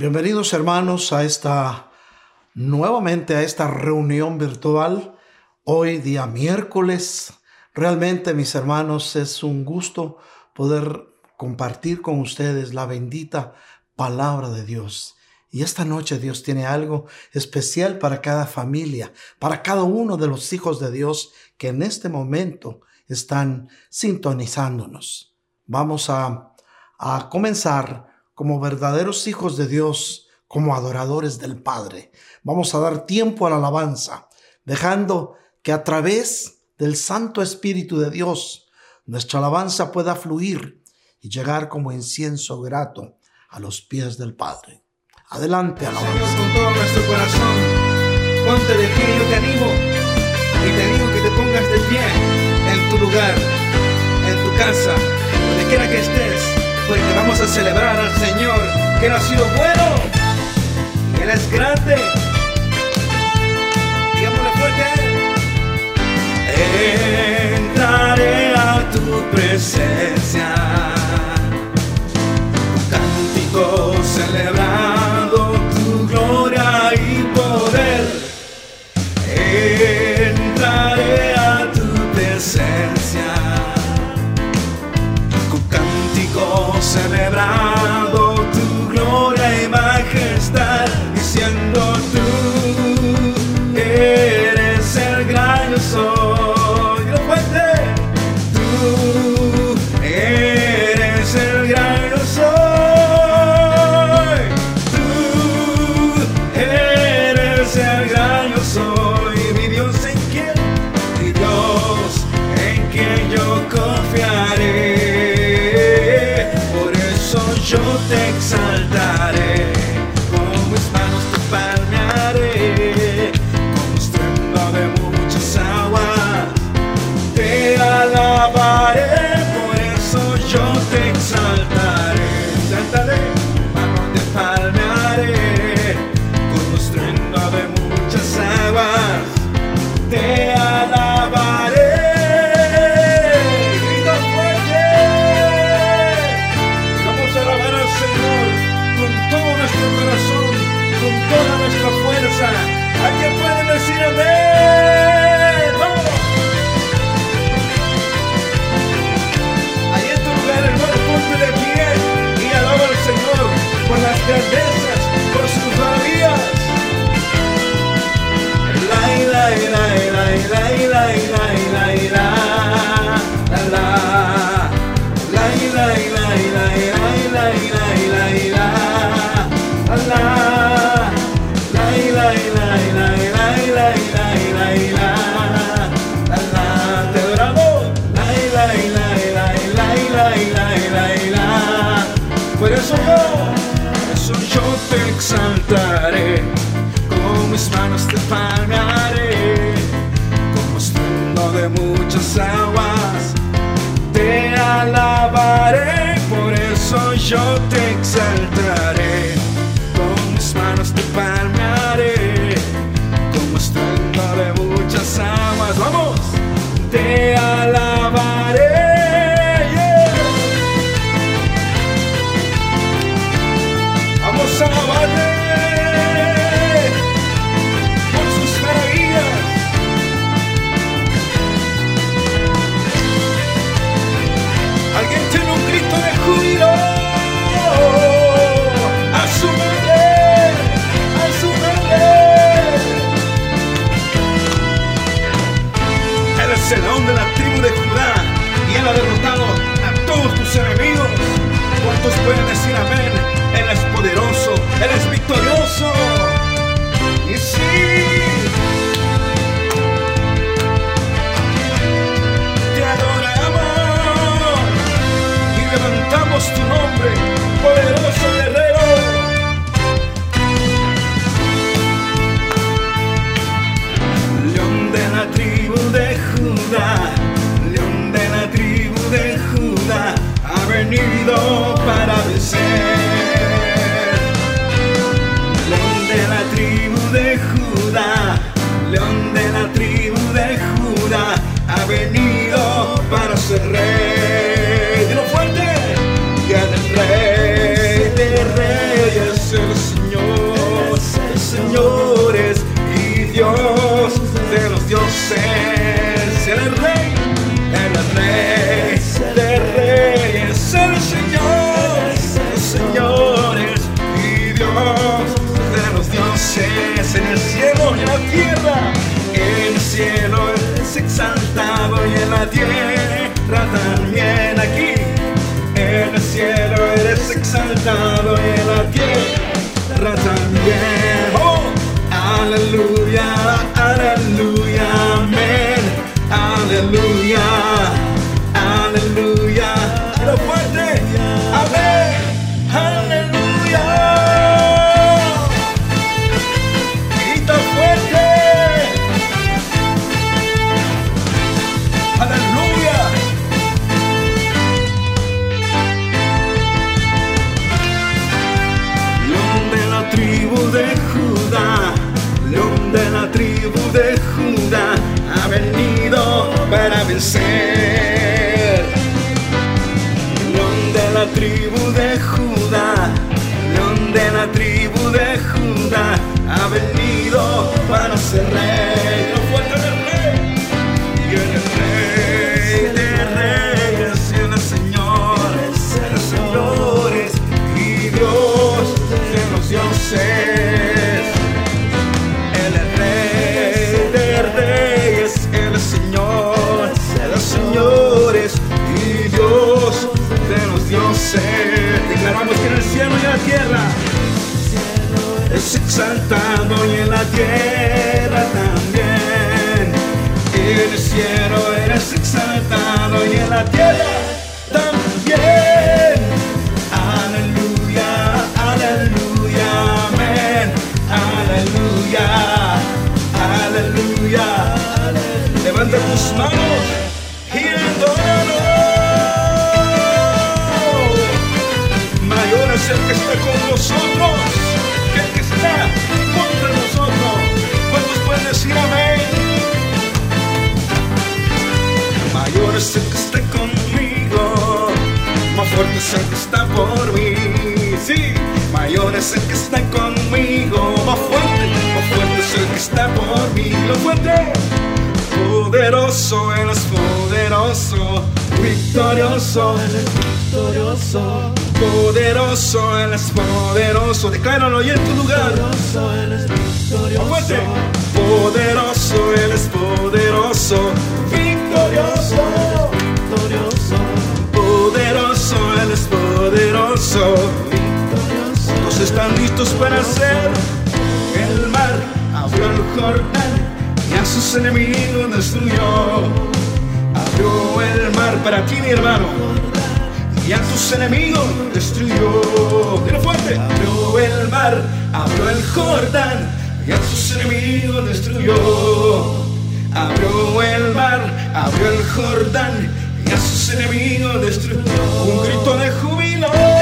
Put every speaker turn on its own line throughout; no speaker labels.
Bienvenidos hermanos a esta nuevamente a esta reunión virtual. Hoy día miércoles. Realmente mis hermanos es un gusto poder compartir con ustedes la bendita palabra de Dios. Y esta noche Dios tiene algo especial para cada familia, para cada uno de los hijos de Dios que en este momento están sintonizándonos. Vamos a, a comenzar como verdaderos hijos de Dios, como adoradores del Padre. Vamos a dar tiempo a la alabanza, dejando que a través del Santo Espíritu de Dios nuestra alabanza pueda fluir y llegar como incienso grato a los pies del Padre. Adelante, alabanza.
Con todo nuestro corazón, ponte de pie, yo te animo y te que te pongas de pie en tu lugar, en tu casa, donde quiera que estés porque vamos a celebrar al Señor, que Él ha sido bueno, que Él es grande. Digámosle fuerte. Entraré a tu presencia, cántico celebrando celebrar. Fuerza. ¿Alguien puede decir amén? ¡Vamos! Ahí en tu lugar, hermano, ponte de pie y alaba al Señor por las grandezas, por sus maravillas. La, la, la, la, la, la, la, la, la, la, exaltaré, con mis manos te palmearé, como estruendo de muchas aguas, te alabaré, por eso yo te exaltaré, ¿Cuántos pueden decir amén? es el que está por mí, sí. Mayor es el que está conmigo, más fuerte, más fuerte es el que está por mí, lo fuerte. Poderoso, él es poderoso, victorioso, él es victorioso. Poderoso, él es poderoso, decláralo y en tu lugar. Poderoso, él es victorioso. Más fuerte. Poderoso, él es poderoso, victorioso poderoso, Él poderoso. Todos están listos para hacer el mar, abrió el Jordán y a sus enemigos destruyó. Abrió el mar para ti, mi hermano, y a tus enemigos destruyó. Abrió el mar, abrió el Jordán y a sus enemigos destruyó. Abrió el mar, abrió el Jordán a sus enemigos destruyó. Un grito de júbilo.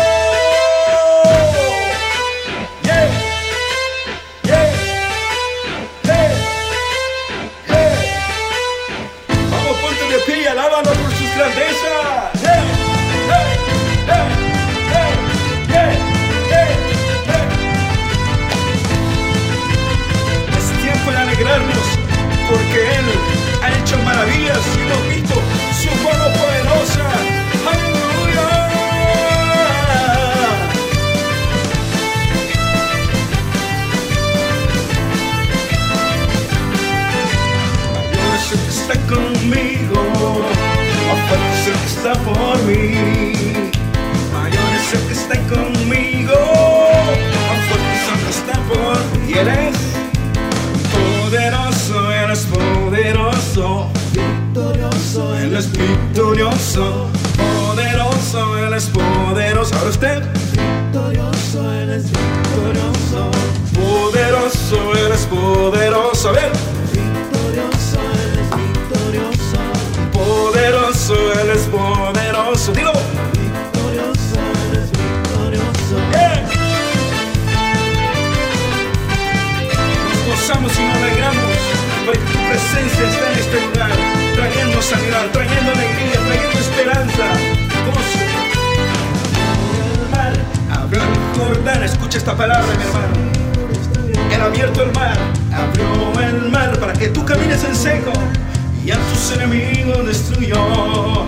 Y a tus enemigos destruyó.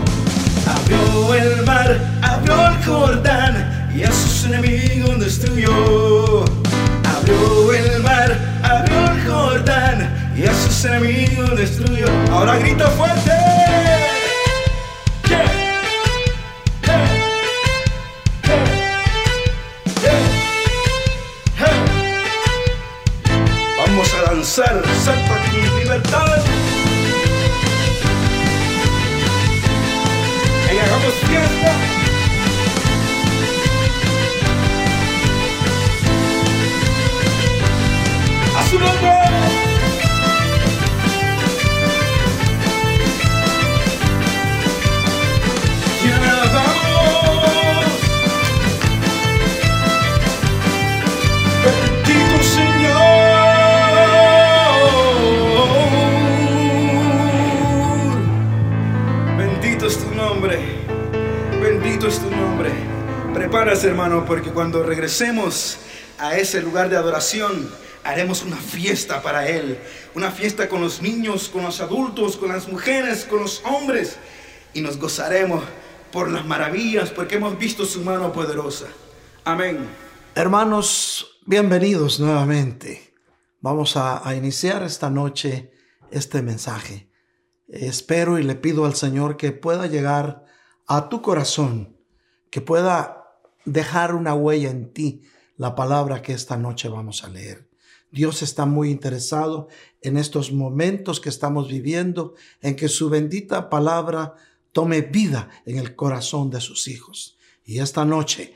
Abrió el mar, abrió el Jordán y a sus enemigos destruyó. Abrió el mar, abrió el Jordán y a sus enemigos destruyó. Ahora grita fuerte. Vamos a danzar, salta libertad. Asumando nombre. Prepárate, hermano, porque cuando regresemos a ese lugar de adoración, haremos una fiesta para Él. Una fiesta con los niños, con los adultos, con las mujeres, con los hombres. Y nos gozaremos por las maravillas, porque hemos visto su mano poderosa. Amén.
Hermanos, bienvenidos nuevamente. Vamos a, a iniciar esta noche este mensaje. Espero y le pido al Señor que pueda llegar a tu corazón, que pueda dejar una huella en ti la palabra que esta noche vamos a leer. Dios está muy interesado en estos momentos que estamos viviendo, en que su bendita palabra tome vida en el corazón de sus hijos. Y esta noche,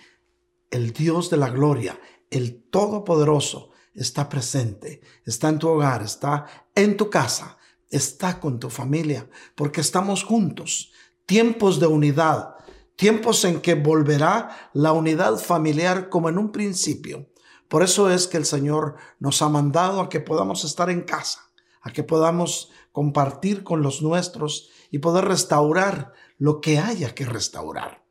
el Dios de la gloria, el Todopoderoso, está presente, está en tu hogar, está en tu casa, está con tu familia, porque estamos juntos. Tiempos de unidad, tiempos en que volverá la unidad familiar como en un principio. Por eso es que el Señor nos ha mandado a que podamos estar en casa, a que podamos compartir con los nuestros y poder restaurar lo que haya que restaurar.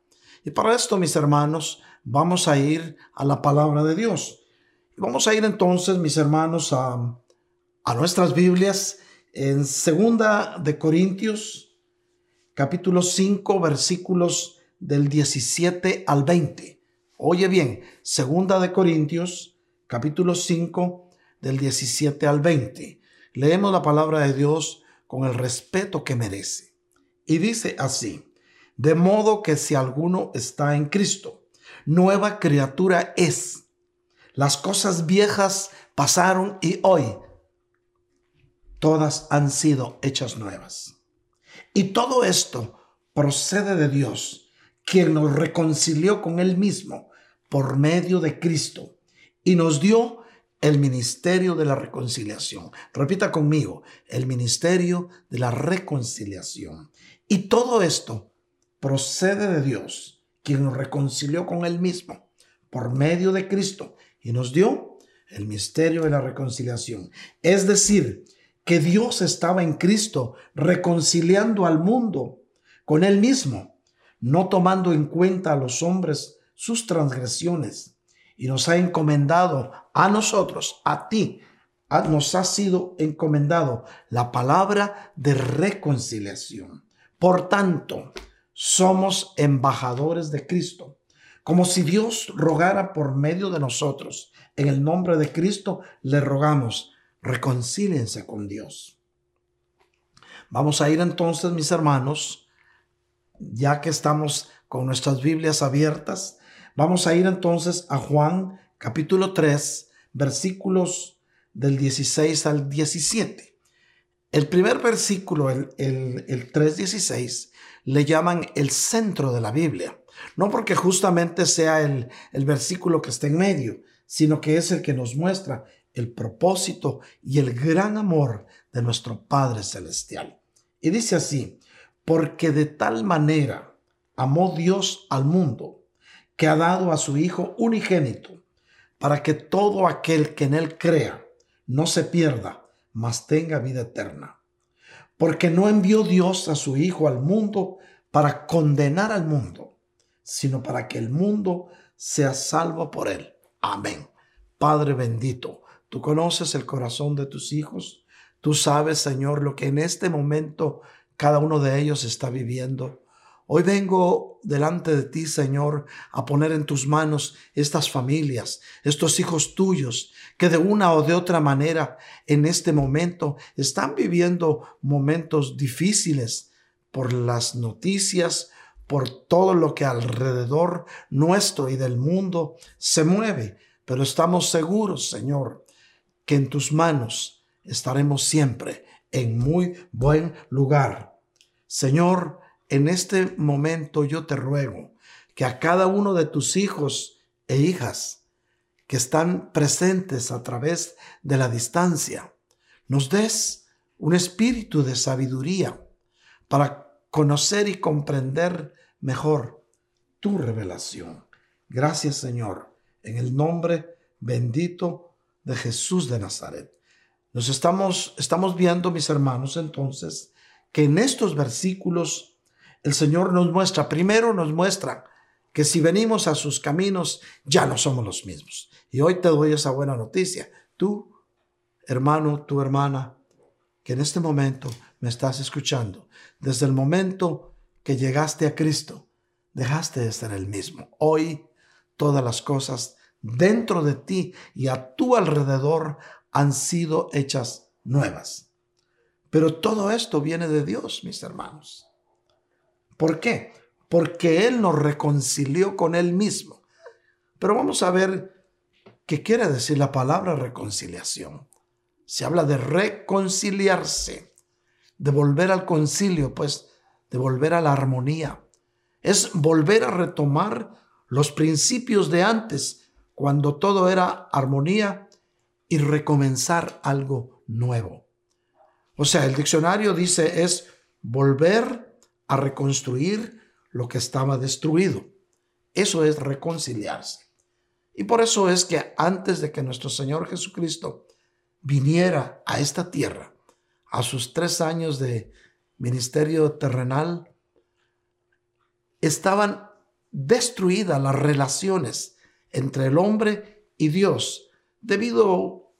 Y para esto, mis hermanos, vamos a ir a la palabra de Dios. Vamos a ir entonces, mis hermanos, a, a nuestras Biblias en segunda de Corintios, capítulo 5, versículos del 17 al 20. Oye bien, segunda de Corintios, capítulo 5, del 17 al 20. Leemos la palabra de Dios con el respeto que merece. Y dice así, de modo que si alguno está en Cristo, nueva criatura es. Las cosas viejas pasaron y hoy todas han sido hechas nuevas. Y todo esto procede de Dios, quien nos reconcilió con Él mismo por medio de Cristo y nos dio el ministerio de la reconciliación. Repita conmigo, el ministerio de la reconciliación. Y todo esto procede de Dios, quien nos reconcilió con Él mismo por medio de Cristo y nos dio el misterio de la reconciliación. Es decir, que Dios estaba en Cristo reconciliando al mundo con Él mismo, no tomando en cuenta a los hombres sus transgresiones, y nos ha encomendado a nosotros, a ti, nos ha sido encomendado la palabra de reconciliación. Por tanto, somos embajadores de Cristo, como si Dios rogara por medio de nosotros. En el nombre de Cristo le rogamos, reconcíliense con Dios. Vamos a ir entonces, mis hermanos, ya que estamos con nuestras Biblias abiertas, vamos a ir entonces a Juan capítulo 3, versículos del 16 al 17. El primer versículo, el, el, el 3.16, le llaman el centro de la Biblia. No porque justamente sea el, el versículo que está en medio, sino que es el que nos muestra el propósito y el gran amor de nuestro Padre Celestial. Y dice así, porque de tal manera amó Dios al mundo, que ha dado a su Hijo unigénito, para que todo aquel que en él crea no se pierda, mas tenga vida eterna. Porque no envió Dios a su Hijo al mundo para condenar al mundo, sino para que el mundo sea salvo por él. Amén. Padre bendito, tú conoces el corazón de tus hijos. Tú sabes, Señor, lo que en este momento cada uno de ellos está viviendo. Hoy vengo delante de ti, Señor, a poner en tus manos estas familias, estos hijos tuyos, que de una o de otra manera en este momento están viviendo momentos difíciles por las noticias, por todo lo que alrededor nuestro y del mundo se mueve. Pero estamos seguros, Señor, que en tus manos estaremos siempre en muy buen lugar. Señor, en este momento yo te ruego que a cada uno de tus hijos e hijas que están presentes a través de la distancia, nos des un espíritu de sabiduría para conocer y comprender mejor tu revelación. Gracias Señor, en el nombre bendito de Jesús de Nazaret. Nos estamos, estamos viendo, mis hermanos, entonces, que en estos versículos el Señor nos muestra, primero nos muestra que si venimos a sus caminos ya no somos los mismos. Y hoy te doy esa buena noticia. Tú, hermano, tu hermana, que en este momento me estás escuchando, desde el momento que llegaste a Cristo, dejaste de ser el mismo. Hoy todas las cosas dentro de ti y a tu alrededor han sido hechas nuevas. Pero todo esto viene de Dios, mis hermanos. ¿Por qué? Porque Él nos reconcilió con Él mismo. Pero vamos a ver qué quiere decir la palabra reconciliación. Se habla de reconciliarse, de volver al concilio, pues de volver a la armonía. Es volver a retomar los principios de antes, cuando todo era armonía, y recomenzar algo nuevo. O sea, el diccionario dice es volver a reconstruir lo que estaba destruido. Eso es reconciliarse. Y por eso es que antes de que nuestro Señor Jesucristo viniera a esta tierra, a sus tres años de ministerio terrenal, estaban destruidas las relaciones entre el hombre y Dios, debido,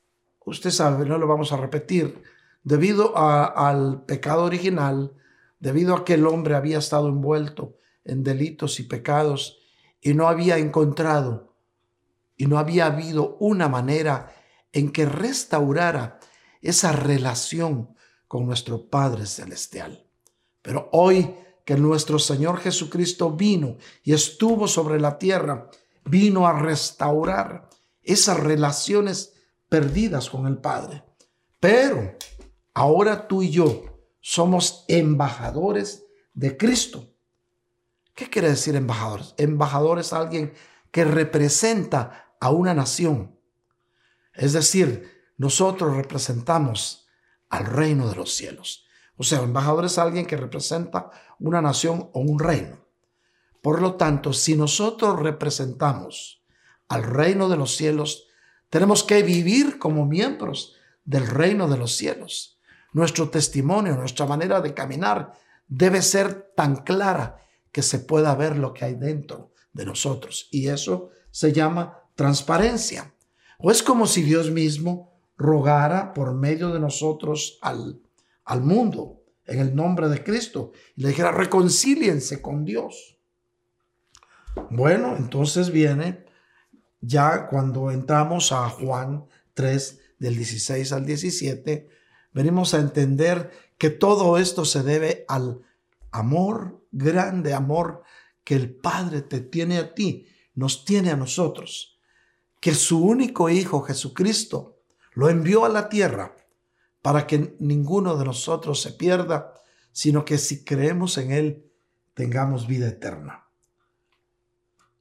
usted sabe, no lo vamos a repetir, debido al pecado original, debido a que el hombre había estado envuelto en delitos y pecados y no había encontrado y no había habido una manera en que restaurara esa relación con nuestro Padre Celestial. Pero hoy que nuestro Señor Jesucristo vino y estuvo sobre la tierra, vino a restaurar esas relaciones perdidas con el Padre. Pero ahora tú y yo somos embajadores de Cristo. ¿Qué quiere decir embajadores? Embajador es alguien que representa a una nación. Es decir, nosotros representamos al reino de los cielos. O sea, embajador es alguien que representa una nación o un reino. Por lo tanto, si nosotros representamos al reino de los cielos, tenemos que vivir como miembros del reino de los cielos nuestro testimonio, nuestra manera de caminar debe ser tan clara que se pueda ver lo que hay dentro de nosotros. Y eso se llama transparencia. O es como si Dios mismo rogara por medio de nosotros al, al mundo en el nombre de Cristo y le dijera, reconcíliense con Dios. Bueno, entonces viene ya cuando entramos a Juan 3 del 16 al 17, venimos a entender que todo esto se debe al amor, grande amor que el Padre te tiene a ti, nos tiene a nosotros, que su único Hijo Jesucristo lo envió a la tierra para que ninguno de nosotros se pierda, sino que si creemos en Él tengamos vida eterna.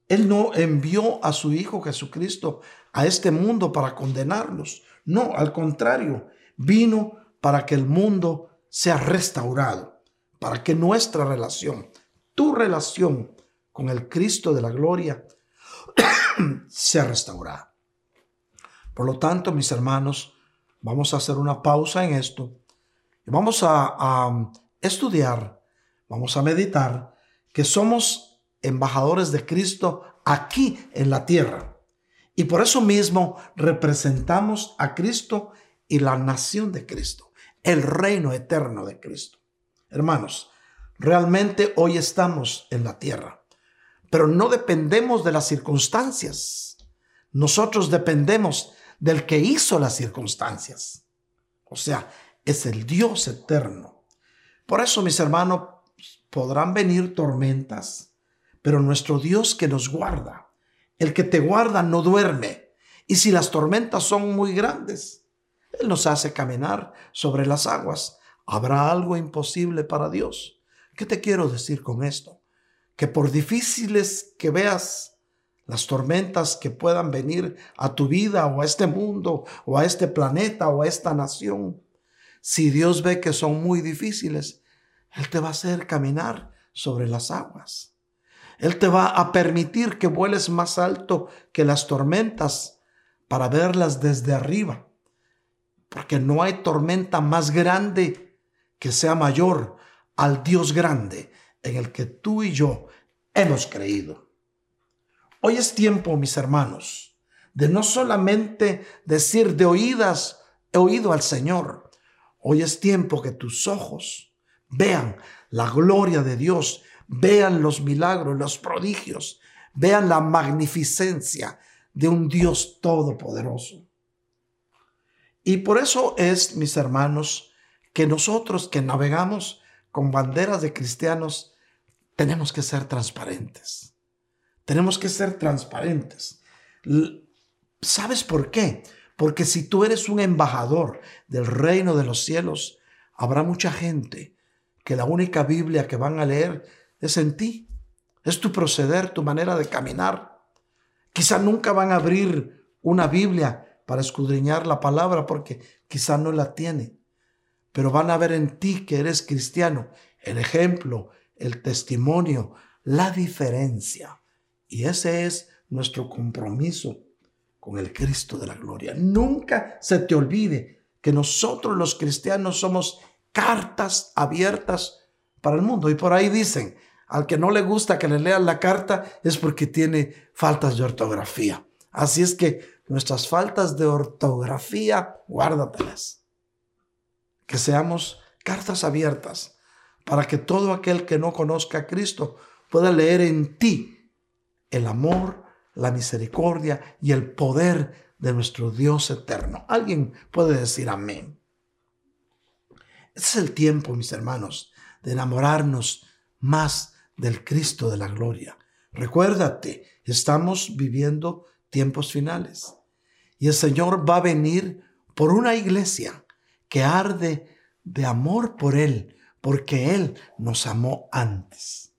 Él no envió a su Hijo Jesucristo a este mundo para condenarnos, no, al contrario, vino para que el mundo sea restaurado, para que nuestra relación, tu relación con el Cristo de la gloria, sea restaurada. Por lo tanto, mis hermanos, vamos a hacer una pausa en esto vamos a, a estudiar, vamos a meditar que somos embajadores de Cristo aquí en la tierra Y por eso mismo representamos a Cristo y la nación de Cristo, el reino eterno de Cristo. Hermanos, realmente hoy estamos en la tierra, pero no dependemos de las circunstancias. Nosotros dependemos del que hizo las circunstancias. O sea, es el Dios eterno. Por eso, mis hermanos, podrán venir tormentas, pero nuestro Dios que nos guarda, el que te guarda no duerme. Y si las tormentas son muy grandes, Él nos hace caminar sobre las aguas. ¿Habrá algo imposible para Dios? ¿Qué te quiero decir con esto? Que por difíciles que veas las tormentas que puedan venir a tu vida o a este mundo o a este planeta o a esta nación, si Dios ve que son muy difíciles, Él te va a hacer caminar sobre las aguas. Él te va a permitir que vueles más alto que las tormentas para verlas desde arriba. Porque no hay tormenta más grande que sea mayor al Dios grande en el que tú y yo hemos creído. Hoy es tiempo, mis hermanos, de no solamente decir de oídas, he oído al Señor, Hoy es tiempo que tus ojos vean la gloria de Dios, vean los milagros, los prodigios, vean la magnificencia de un Dios todopoderoso. Y por eso es, mis hermanos, que nosotros que navegamos con banderas de cristianos, tenemos que ser transparentes. Tenemos que ser transparentes. ¿Sabes por qué? Porque si tú eres un embajador del reino de los cielos, habrá mucha gente que la única Biblia que van a leer es en ti. Es tu proceder, tu manera de caminar. Quizá nunca van a abrir una Biblia para escudriñar la palabra porque quizá no la tiene. Pero van a ver en ti que eres cristiano el ejemplo, el testimonio, la diferencia. Y ese es nuestro compromiso con el Cristo de la gloria. Nunca se te olvide que nosotros los cristianos somos cartas abiertas para el mundo. Y por ahí dicen, al que no le gusta que le lean la carta es porque tiene faltas de ortografía. Así es que nuestras faltas de ortografía, guárdatelas. Que seamos cartas abiertas para que todo aquel que no conozca a Cristo pueda leer en ti el amor, la misericordia y el poder de nuestro Dios eterno. Alguien puede decir amén. Este es el tiempo, mis hermanos, de enamorarnos más del Cristo de la gloria. Recuérdate, estamos viviendo tiempos finales y el Señor va a venir por una iglesia que arde de amor por Él, porque Él nos amó antes.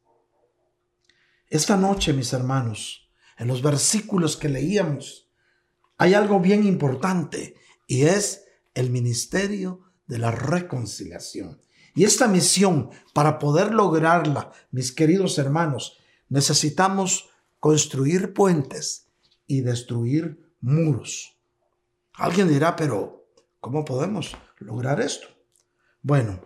Esta noche, mis hermanos, en los versículos que leíamos, hay algo bien importante y es el ministerio de la reconciliación. Y esta misión, para poder lograrla, mis queridos hermanos, necesitamos construir puentes y destruir muros. Alguien dirá, pero ¿cómo podemos lograr esto? Bueno,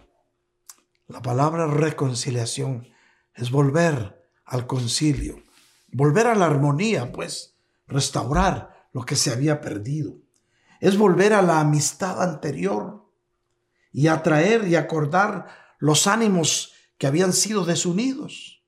la palabra reconciliación es volver al concilio, volver a la armonía, pues, restaurar lo que se había perdido. Es volver a la amistad anterior y atraer y acordar los ánimos que habían sido desunidos.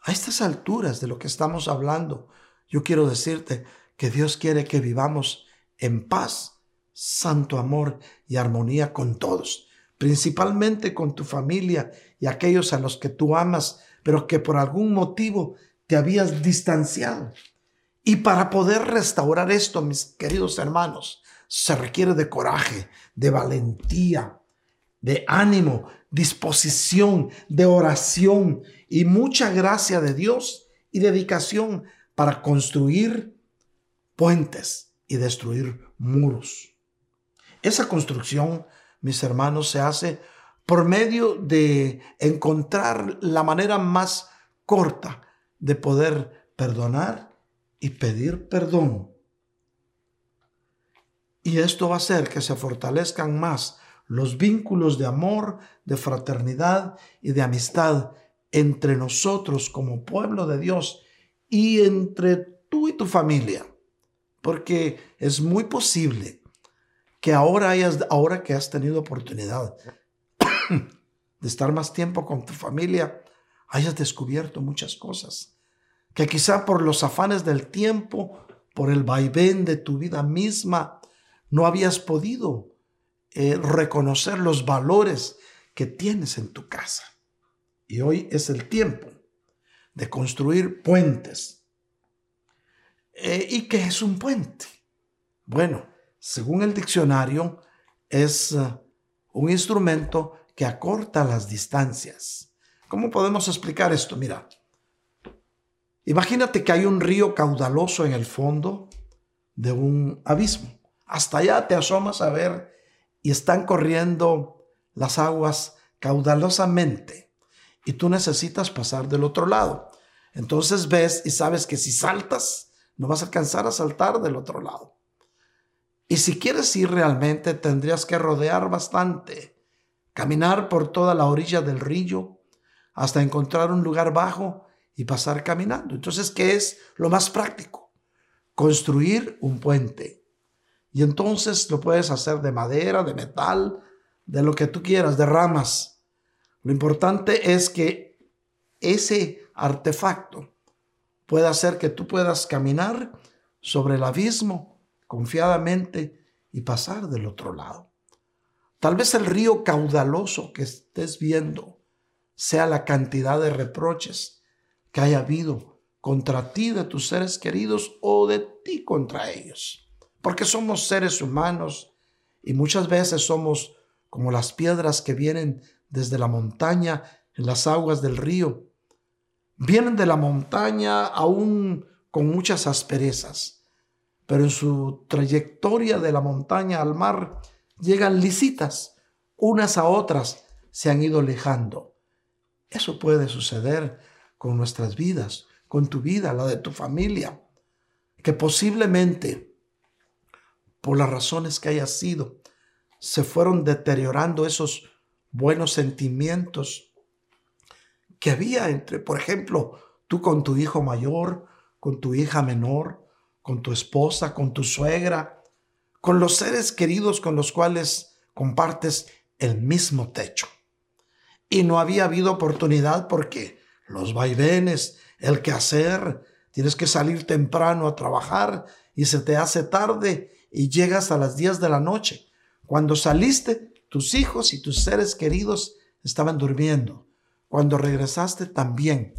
A estas alturas de lo que estamos hablando, yo quiero decirte que Dios quiere que vivamos en paz, santo amor y armonía con todos, principalmente con tu familia y aquellos a los que tú amas, pero que por algún motivo te habías distanciado. Y para poder restaurar esto, mis queridos hermanos, se requiere de coraje, de valentía, de ánimo, disposición, de oración y mucha gracia de Dios y dedicación para construir puentes y destruir muros. Esa construcción, mis hermanos, se hace por medio de encontrar la manera más corta de poder perdonar y pedir perdón. Y esto va a hacer que se fortalezcan más los vínculos de amor, de fraternidad y de amistad entre nosotros como pueblo de Dios y entre tú y tu familia. porque es muy posible que ahora, hayas, ahora que has tenido oportunidad de estar más tiempo con tu familia, hayas descubierto muchas cosas. Que quizá por los afanes del tiempo, por el vaivén de tu vida misma, no habías podido eh, reconocer los valores que tienes en tu casa. Y hoy es el tiempo de construir puentes. Eh, ¿Y qué es un puente? Bueno, según el diccionario, es eh, un instrumento que acorta las distancias. ¿Cómo podemos explicar esto? Mira, imagínate que hay un río caudaloso en el fondo de un abismo. Hasta allá te asomas a ver y están corriendo las aguas caudalosamente y tú necesitas pasar del otro lado. Entonces ves y sabes que si saltas, no vas a alcanzar a saltar del otro lado. Y si quieres ir realmente, tendrías que rodear bastante caminar por toda la orilla del río hasta encontrar un lugar bajo y pasar caminando. Entonces, ¿qué es lo más práctico? Construir un puente. Y entonces lo puedes hacer de madera, de metal, de lo que tú quieras, de ramas. Lo importante es que ese artefacto pueda hacer que tú puedas caminar sobre el abismo confiadamente y pasar del otro lado. Tal vez el río caudaloso que estés viendo sea la cantidad de reproches que haya habido contra ti de tus seres queridos o de ti contra ellos. Porque somos seres humanos y muchas veces somos como las piedras que vienen desde la montaña en las aguas del río. Vienen de la montaña aún con muchas asperezas, pero en su trayectoria de la montaña al mar llegan lisitas, unas a otras se han ido alejando. Eso puede suceder con nuestras vidas, con tu vida, la de tu familia, que posiblemente, por las razones que haya sido, se fueron deteriorando esos buenos sentimientos que había entre, por ejemplo, tú con tu hijo mayor, con tu hija menor, con tu esposa, con tu suegra, con los seres queridos con los cuales compartes el mismo techo. Y no había habido oportunidad porque los vaivenes, el quehacer, tienes que salir temprano a trabajar y se te hace tarde y llegas a las 10 de la noche. Cuando saliste, tus hijos y tus seres queridos estaban durmiendo. Cuando regresaste también.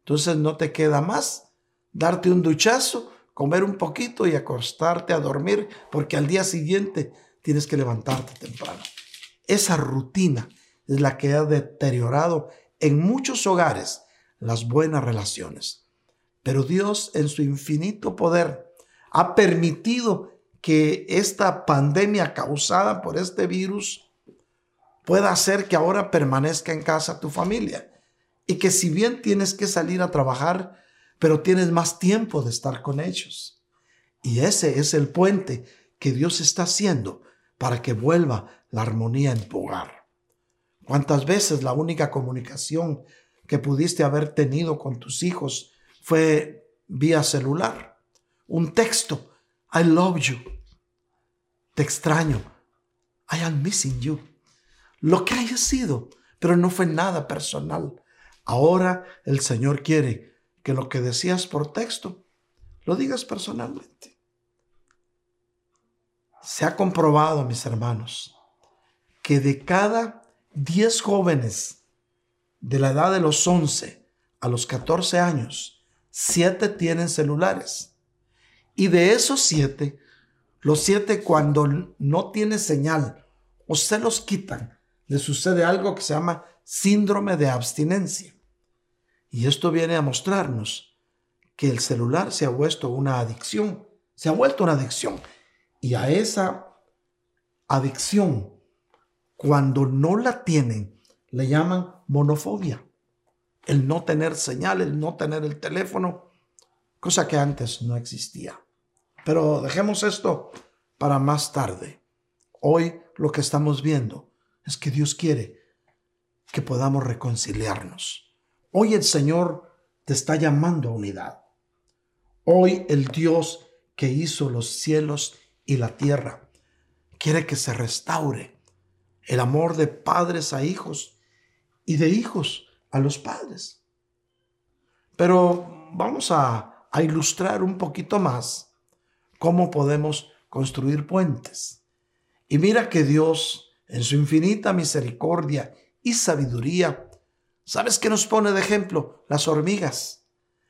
Entonces no te queda más darte un duchazo comer un poquito y acostarte a dormir porque al día siguiente tienes que levantarte temprano. Esa rutina es la que ha deteriorado en muchos hogares las buenas relaciones. Pero Dios en su infinito poder ha permitido que esta pandemia causada por este virus pueda hacer que ahora permanezca en casa tu familia y que si bien tienes que salir a trabajar, pero tienes más tiempo de estar con ellos. Y ese es el puente que Dios está haciendo para que vuelva la armonía en tu hogar. ¿Cuántas veces la única comunicación que pudiste haber tenido con tus hijos fue vía celular? Un texto, I love you, te extraño, I am missing you. Lo que haya sido, pero no fue nada personal. Ahora el Señor quiere que lo que decías por texto lo digas personalmente. Se ha comprobado, mis hermanos, que de cada 10 jóvenes de la edad de los 11 a los 14 años, 7 tienen celulares. Y de esos 7, los 7 cuando no tiene señal o se los quitan, le sucede algo que se llama síndrome de abstinencia. Y esto viene a mostrarnos que el celular se ha vuelto una adicción, se ha vuelto una adicción. Y a esa adicción, cuando no la tienen, le llaman monofobia. El no tener señal, el no tener el teléfono, cosa que antes no existía. Pero dejemos esto para más tarde. Hoy lo que estamos viendo es que Dios quiere que podamos reconciliarnos Hoy el Señor te está llamando a unidad. Hoy el Dios que hizo los cielos y la tierra. Quiere que se restaure el amor de padres a hijos y de hijos a los padres. Pero vamos a, ilustrar un poquito más cómo podemos construir puentes. Y mira que Dios, en su infinita misericordia y sabiduría, ¿sabes qué nos pone de ejemplo? Las hormigas.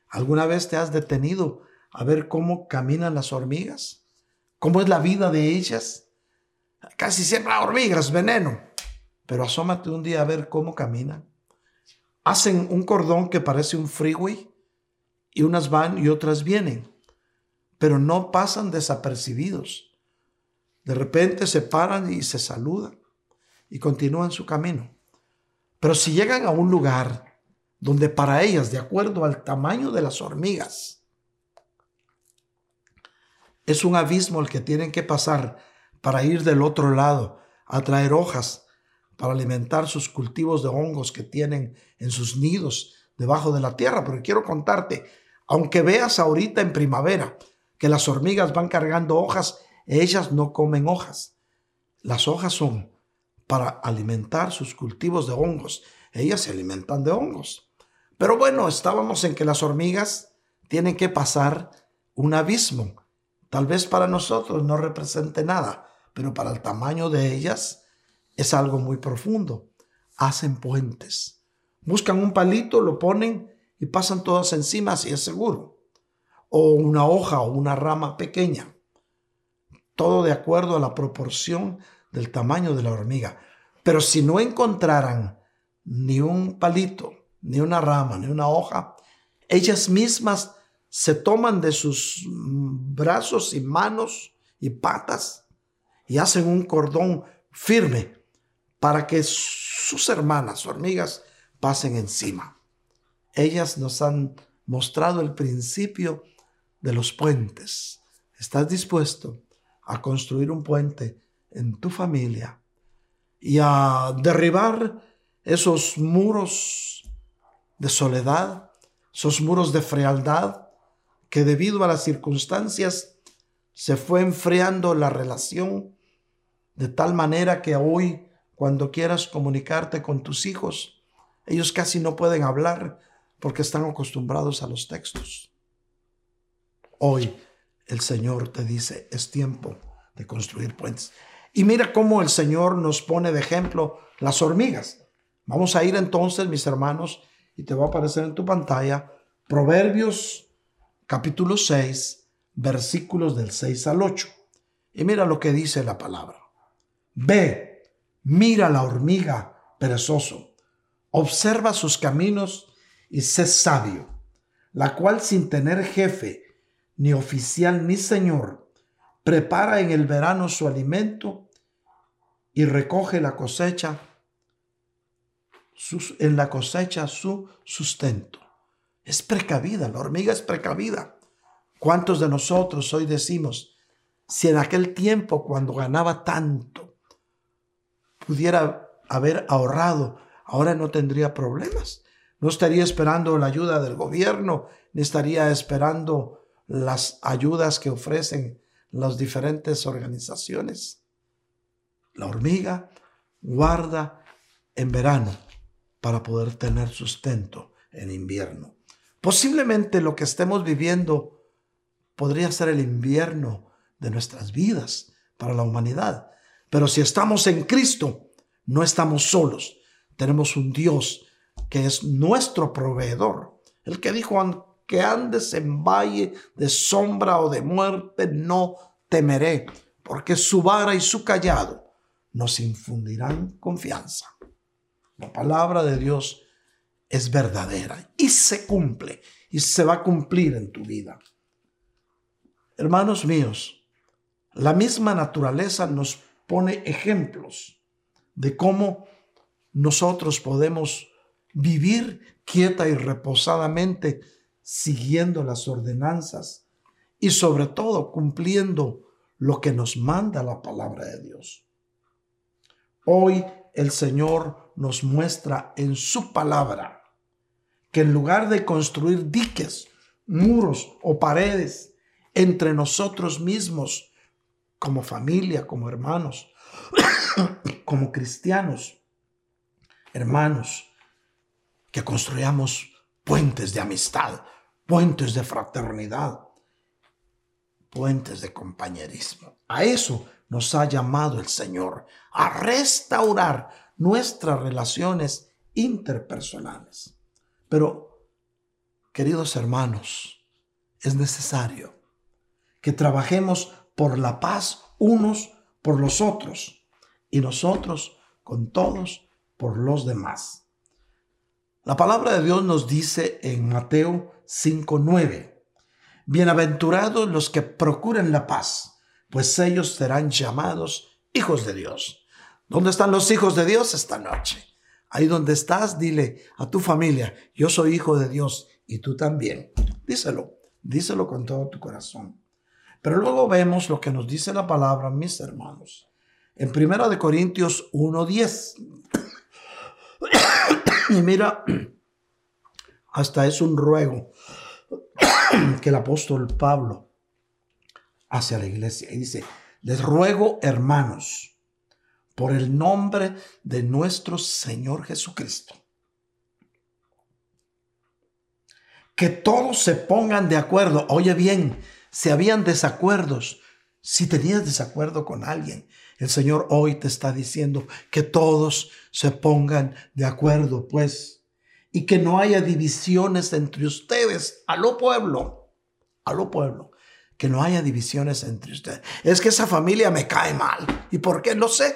¿Alguna vez te has detenido a ver cómo caminan las hormigas? ¿Cómo es la vida de ellas? Casi siempre hormigas, veneno. Pero asómate un día a ver cómo caminan. Hacen un cordón que parece un freeway y unas van y otras vienen, pero no pasan desapercibidos. De repente se paran y se saludan y continúan su camino. Pero si llegan a un lugar donde para ellas, de acuerdo al tamaño de las hormigas, es un abismo el que tienen que pasar para ir del otro lado a traer hojas para alimentar sus cultivos de hongos que tienen en sus nidos debajo de la tierra. Pero quiero contarte, aunque veas ahorita en primavera que las hormigas van cargando hojas, ellas no comen hojas. Las hojas son para alimentar sus cultivos de hongos. Ellas se alimentan de hongos. Pero bueno, estábamos en que las hormigas tienen que pasar un abismo Tal vez para nosotros no represente nada, pero para el tamaño de ellas es algo muy profundo. Hacen puentes. Buscan un palito, lo ponen y pasan todas encima si es seguro. O una hoja o una rama pequeña. Todo de acuerdo a la proporción del tamaño de la hormiga. Pero si no encontraran ni un palito, ni una rama, ni una hoja, ellas mismas se toman de sus brazos y manos y patas y hacen un cordón firme para que sus hermanas hormigas pasen encima. Ellas nos han mostrado el principio de los puentes. ¿Estás dispuesto a construir un puente en tu familia y a derribar esos muros de soledad, esos muros de frialdad, que debido a las circunstancias se fue enfriando la relación de tal manera que hoy cuando quieras comunicarte con tus hijos, ellos casi no pueden hablar porque están acostumbrados a los textos. Hoy el Señor te dice, es tiempo de construir puentes. Y mira cómo el Señor nos pone de ejemplo las hormigas. Vamos a ir entonces, mis hermanos, y te va a aparecer en tu pantalla Proverbios capítulo 6, versículos del 6 al 8. Y mira lo que dice la palabra. Ve, mira la hormiga perezoso, observa sus caminos y sé sabio, la cual sin tener jefe, ni oficial, ni señor, prepara en el verano su alimento y recoge la cosecha, en la cosecha su sustento. Es precavida, la hormiga es precavida. ¿Cuántos de nosotros hoy decimos, si en aquel tiempo cuando ganaba tanto pudiera haber ahorrado, ahora no tendría problemas? No estaría esperando la ayuda del gobierno, ni estaría esperando las ayudas que ofrecen las diferentes organizaciones. La hormiga guarda en verano para poder tener sustento en invierno. Posiblemente lo que estemos viviendo podría ser el invierno de nuestras vidas para la humanidad. Pero si estamos en Cristo, no estamos solos. Tenemos un Dios que es nuestro proveedor. El que dijo, que andes en valle de sombra o de muerte, no temeré, porque su vara y su callado nos infundirán confianza. La palabra de Dios es verdadera y se cumple y se va a cumplir en tu vida. Hermanos míos, la misma naturaleza nos pone ejemplos de cómo nosotros podemos vivir quieta y reposadamente siguiendo las ordenanzas y sobre todo cumpliendo lo que nos manda la palabra de Dios. Hoy el Señor nos muestra en su palabra que en lugar de construir diques, muros o paredes, entre nosotros mismos, como familia, como hermanos, como cristianos, hermanos, que construyamos puentes de amistad, puentes de fraternidad, puentes de compañerismo. A eso nos ha llamado el Señor, a restaurar nuestras relaciones interpersonales. Pero, queridos hermanos, es necesario que trabajemos por la paz unos por los otros y nosotros con todos por los demás. La palabra de Dios nos dice en Mateo 5:9, Bienaventurados los que procuren la paz, pues ellos serán llamados hijos de Dios. ¿Dónde están los hijos de Dios esta noche? Ahí donde estás, dile a tu familia, yo soy hijo de Dios y tú también. Díselo, díselo con todo tu corazón. Pero luego vemos lo que nos dice la palabra, mis hermanos. En Primera de Corintios 1:10. Y mira, hasta es un ruego que el apóstol Pablo hace a la iglesia. Y dice, les ruego, hermanos, por el nombre de nuestro Señor Jesucristo, que todos se pongan de acuerdo. Oye bien, si habían desacuerdos, si tenías desacuerdo con alguien, el Señor hoy te está diciendo que todos se pongan de acuerdo, pues y que no haya divisiones entre ustedes, a lo pueblo, a lo pueblo, que no haya divisiones entre ustedes. Es que esa familia me cae mal. ¿Y por qué? Lo sé.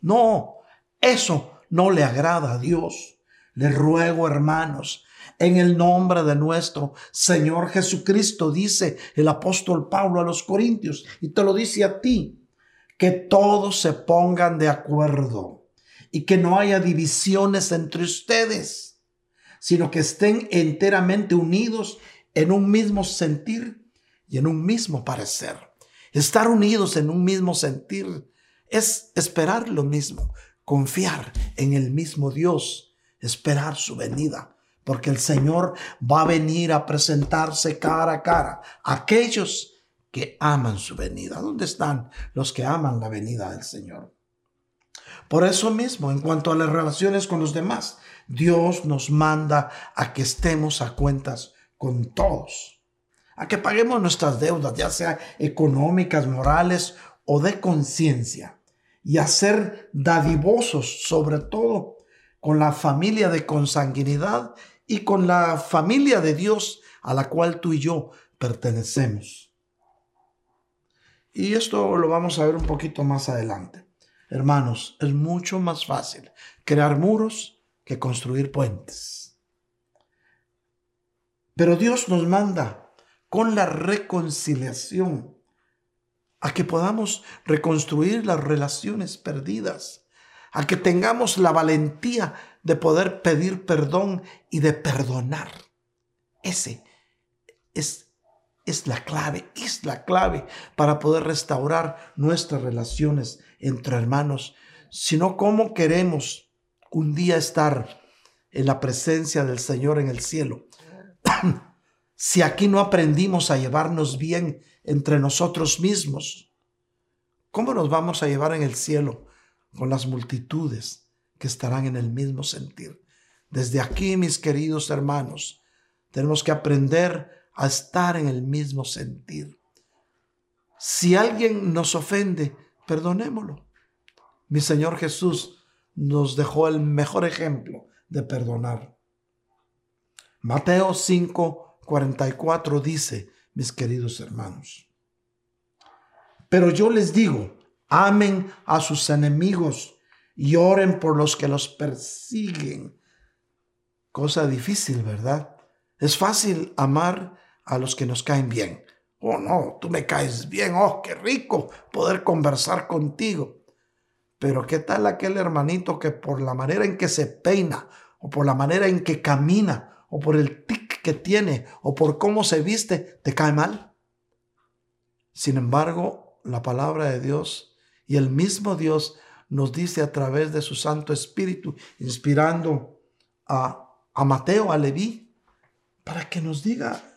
No, eso no le agrada a Dios. Le ruego, hermanos, en el nombre de nuestro Señor Jesucristo, dice el apóstol Pablo a los Corintios, y te lo dice a ti, que todos se pongan de acuerdo y que no haya divisiones entre ustedes sino que estén enteramente unidos en un mismo sentir y en un mismo parecer. Estar unidos en un mismo sentir es esperar lo mismo, confiar en el mismo Dios, esperar su venida, porque el Señor va a venir a presentarse cara a cara a aquellos que aman su venida. ¿Dónde están los que aman la venida del Señor? Por eso mismo, en cuanto a las relaciones con los demás, Dios nos manda a que estemos a cuentas con todos, a que paguemos nuestras deudas, ya sea económicas, morales o de conciencia, y a ser dadivosos sobre todo con la familia de consanguinidad y con la familia de Dios a la cual tú y yo pertenecemos. Y esto lo vamos a ver un poquito más adelante. Hermanos, es mucho más fácil crear muros que construir puentes. Pero Dios nos manda con la reconciliación a que podamos reconstruir las relaciones perdidas, a que tengamos la valentía de poder pedir perdón y de perdonar. Ese es, es la clave, es la clave para poder restaurar nuestras relaciones entre hermanos, sino cómo queremos un día estar en la presencia del Señor en el cielo. si aquí no aprendimos a llevarnos bien entre nosotros mismos, ¿cómo nos vamos a llevar en el cielo con las multitudes que estarán en el mismo sentir? Desde aquí, mis queridos hermanos, tenemos que aprender a estar en el mismo sentir. Si alguien nos ofende, perdonémoslo. Mi Señor Jesús nos dejó el mejor ejemplo de perdonar. Mateo 5, 44 dice, mis queridos hermanos, pero yo les digo, amen a sus enemigos y oren por los que los persiguen. Cosa difícil, ¿verdad? Es fácil amar a los que nos caen bien. Oh, no, tú me caes bien, oh, qué rico poder conversar contigo. Pero ¿qué tal aquel hermanito que por la manera en que se peina, o por la manera en que camina, o por el tic que tiene, o por cómo se viste, te cae mal? Sin embargo, la palabra de Dios y el mismo Dios nos dice a través de su Santo Espíritu, inspirando a, a Mateo, a Leví, para que nos diga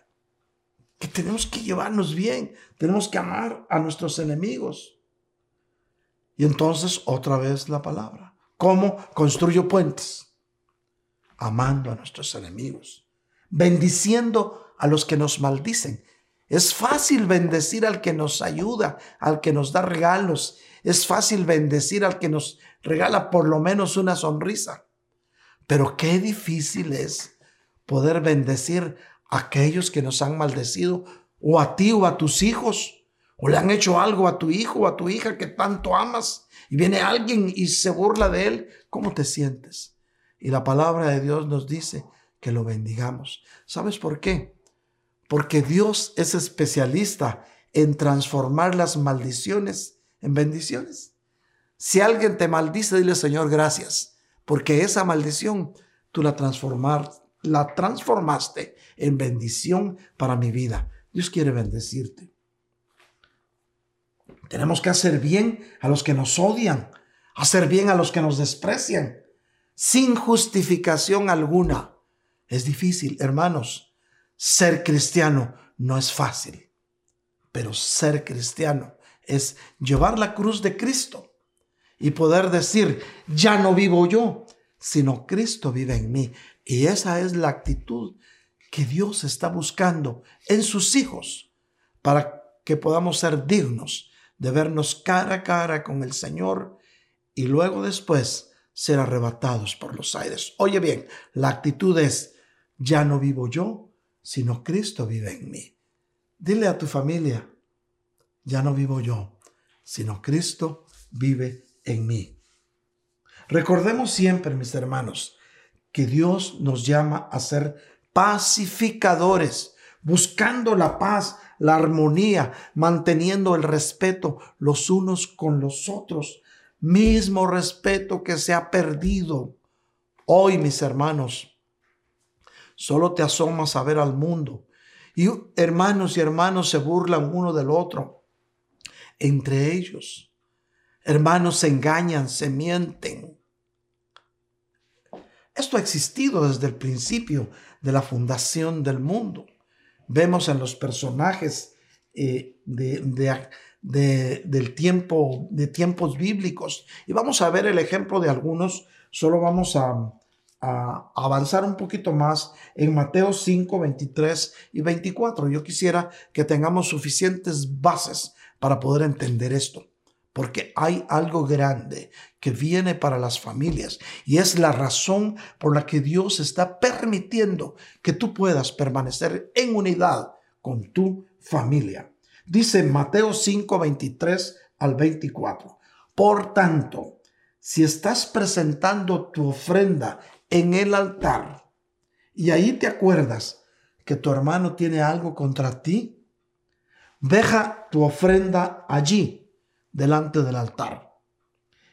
que tenemos que llevarnos bien, tenemos que amar a nuestros enemigos. Y entonces otra vez la palabra. ¿Cómo construyo puentes? Amando a nuestros enemigos, bendiciendo a los que nos maldicen. Es fácil bendecir al que nos ayuda, al que nos da regalos. Es fácil bendecir al que nos regala por lo menos una sonrisa. Pero qué difícil es poder bendecir aquellos que nos han maldecido o a ti o a tus hijos o le han hecho algo a tu hijo o a tu hija que tanto amas y viene alguien y se burla de él. ¿Cómo te sientes? Y la palabra de Dios nos dice que lo bendigamos. ¿Sabes por qué? Porque Dios es especialista en transformar las maldiciones en bendiciones. Si alguien te maldice, dile Señor, gracias, porque esa maldición tú la, transformar, la transformaste en bendición para mi vida. Dios quiere bendecirte. Tenemos que hacer bien a los que nos odian, hacer bien a los que nos desprecian, sin justificación alguna. Es difícil, hermanos. Ser cristiano no es fácil, pero ser cristiano es llevar la cruz de Cristo y poder decir, ya no vivo yo, sino Cristo vive en mí. Y esa es la actitud que Dios está buscando en sus hijos para que podamos ser dignos de vernos cara a cara con el Señor y luego después ser arrebatados por los aires. Oye bien, la actitud es, ya no vivo yo, sino Cristo vive en mí. Dile a tu familia, ya no vivo yo, sino Cristo vive en mí. Recordemos siempre, mis hermanos, que Dios nos llama a ser pacificadores, buscando la paz, la armonía, manteniendo el respeto los unos con los otros, mismo respeto que se ha perdido. Hoy, mis hermanos, solo te asomas a ver al mundo y hermanos y hermanos se burlan uno del otro entre ellos. Hermanos se engañan, se mienten. Esto ha existido desde el principio de la fundación del mundo vemos en los personajes eh, de, del tiempo, de tiempos bíblicos. Y vamos a ver el ejemplo de algunos, solo vamos a, a avanzar un poquito más en Mateo 5, 23 y 24. Yo quisiera que tengamos suficientes bases para poder entender esto porque hay algo grande que viene para las familias y es la razón por la que Dios está permitiendo que tú puedas permanecer en unidad con tu familia. Dice Mateo 5, 23 al 24. Por tanto, si estás presentando tu ofrenda en el altar y ahí te acuerdas que tu hermano tiene algo contra ti, deja tu ofrenda allí delante del altar.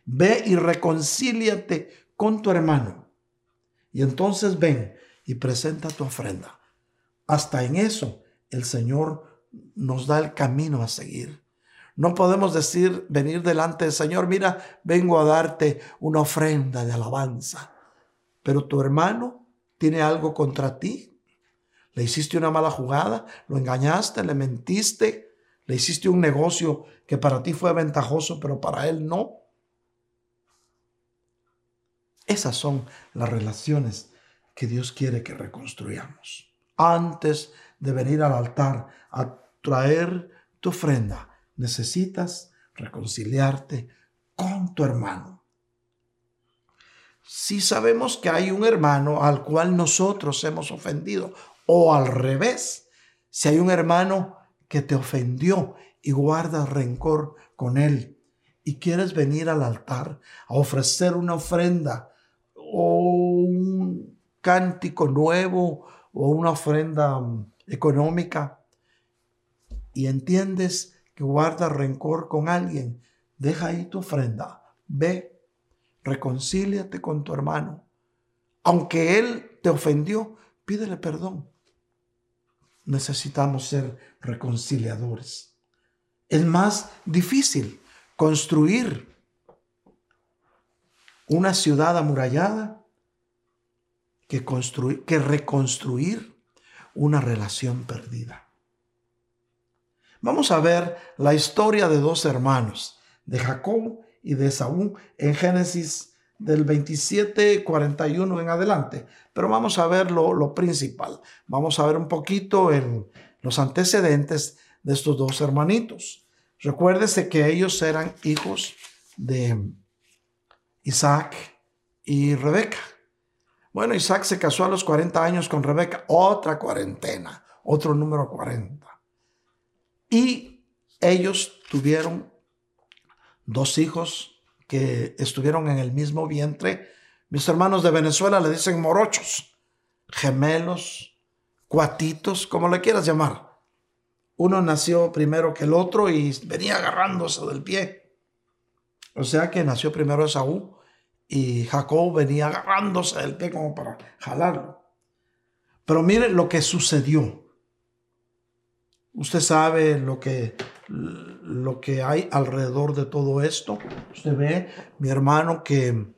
Ve y reconcíliate con tu hermano. Y entonces ven y presenta tu ofrenda. Hasta en eso el Señor nos da el camino a seguir. No podemos decir, venir delante del Señor, mira, vengo a darte una ofrenda de alabanza. Pero tu hermano tiene algo contra ti. Le hiciste una mala jugada, lo engañaste, le mentiste, le hiciste un negocio que para ti fue ventajoso, pero para él no. Esas son las relaciones que Dios quiere que reconstruyamos. Antes de venir al altar a traer tu ofrenda, necesitas reconciliarte con tu hermano. Si sabemos que hay un hermano al cual nosotros hemos ofendido, o al revés, si hay un hermano que te ofendió y guardas rencor con él y quieres venir al altar a ofrecer una ofrenda o un cántico nuevo o una ofrenda mm, económica y entiendes que guardas rencor con alguien, deja ahí tu ofrenda, ve, reconcíliate con tu hermano. Aunque él te ofendió, pídele perdón. Necesitamos ser reconciliadores. Es más difícil construir una ciudad amurallada que, construir, que reconstruir una relación perdida. Vamos a ver la historia de dos hermanos, de Jacob y de Saúl, en Génesis del 27, 41 en adelante. Pero vamos a ver lo, lo principal. Vamos a ver un poquito en los antecedentes de estos dos hermanitos. Recuérdese que ellos eran hijos de Isaac y Rebeca. Bueno, Isaac se casó a los 40 años con Rebeca, otra cuarentena, otro número 40. Y ellos tuvieron dos hijos que estuvieron en el mismo vientre. Mis hermanos de Venezuela le dicen morochos, gemelos, cuatitos, como le quieras llamar. Uno nació primero que el otro y venía agarrándose del pie. O sea que nació primero Esaú y Jacob venía agarrándose del pie como para jalarlo. Pero mire lo que sucedió. Usted sabe lo que, lo que hay alrededor de todo esto. Usted ve, mi hermano, que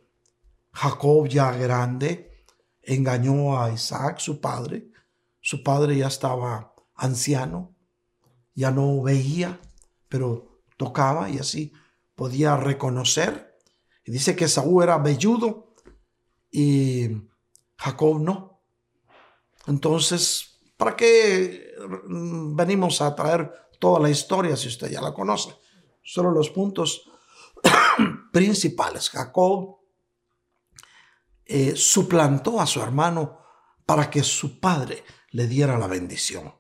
Jacob ya grande engañó a Isaac, su padre. Su padre ya estaba anciano, ya no veía, pero tocaba y así podía reconocer. Y dice que Saúl era velludo y Jacob no. Entonces ¿Para qué venimos a traer toda la historia si usted ya la conoce? Solo los puntos principales. Jacob eh, suplantó a su hermano para que su padre le diera la bendición.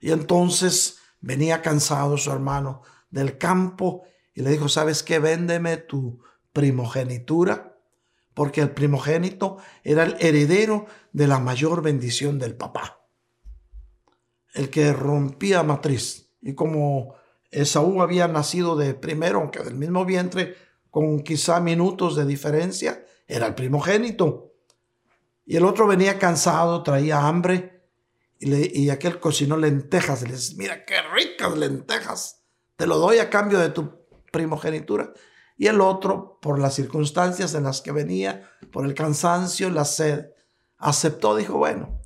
Y entonces venía cansado su hermano del campo y le dijo, ¿sabes qué? Véndeme tu primogenitura, porque el primogénito era el heredero de la mayor bendición del papá el que rompía matriz. Y como Esaú había nacido de primero, aunque del mismo vientre, con quizá minutos de diferencia, era el primogénito. Y el otro venía cansado, traía hambre, y, aquel cocinó lentejas. le dice, mira qué ricas lentejas, te lo doy a cambio de tu primogenitura. Y el otro, por las circunstancias en las que venía, por el cansancio, la sed, aceptó, dijo, bueno,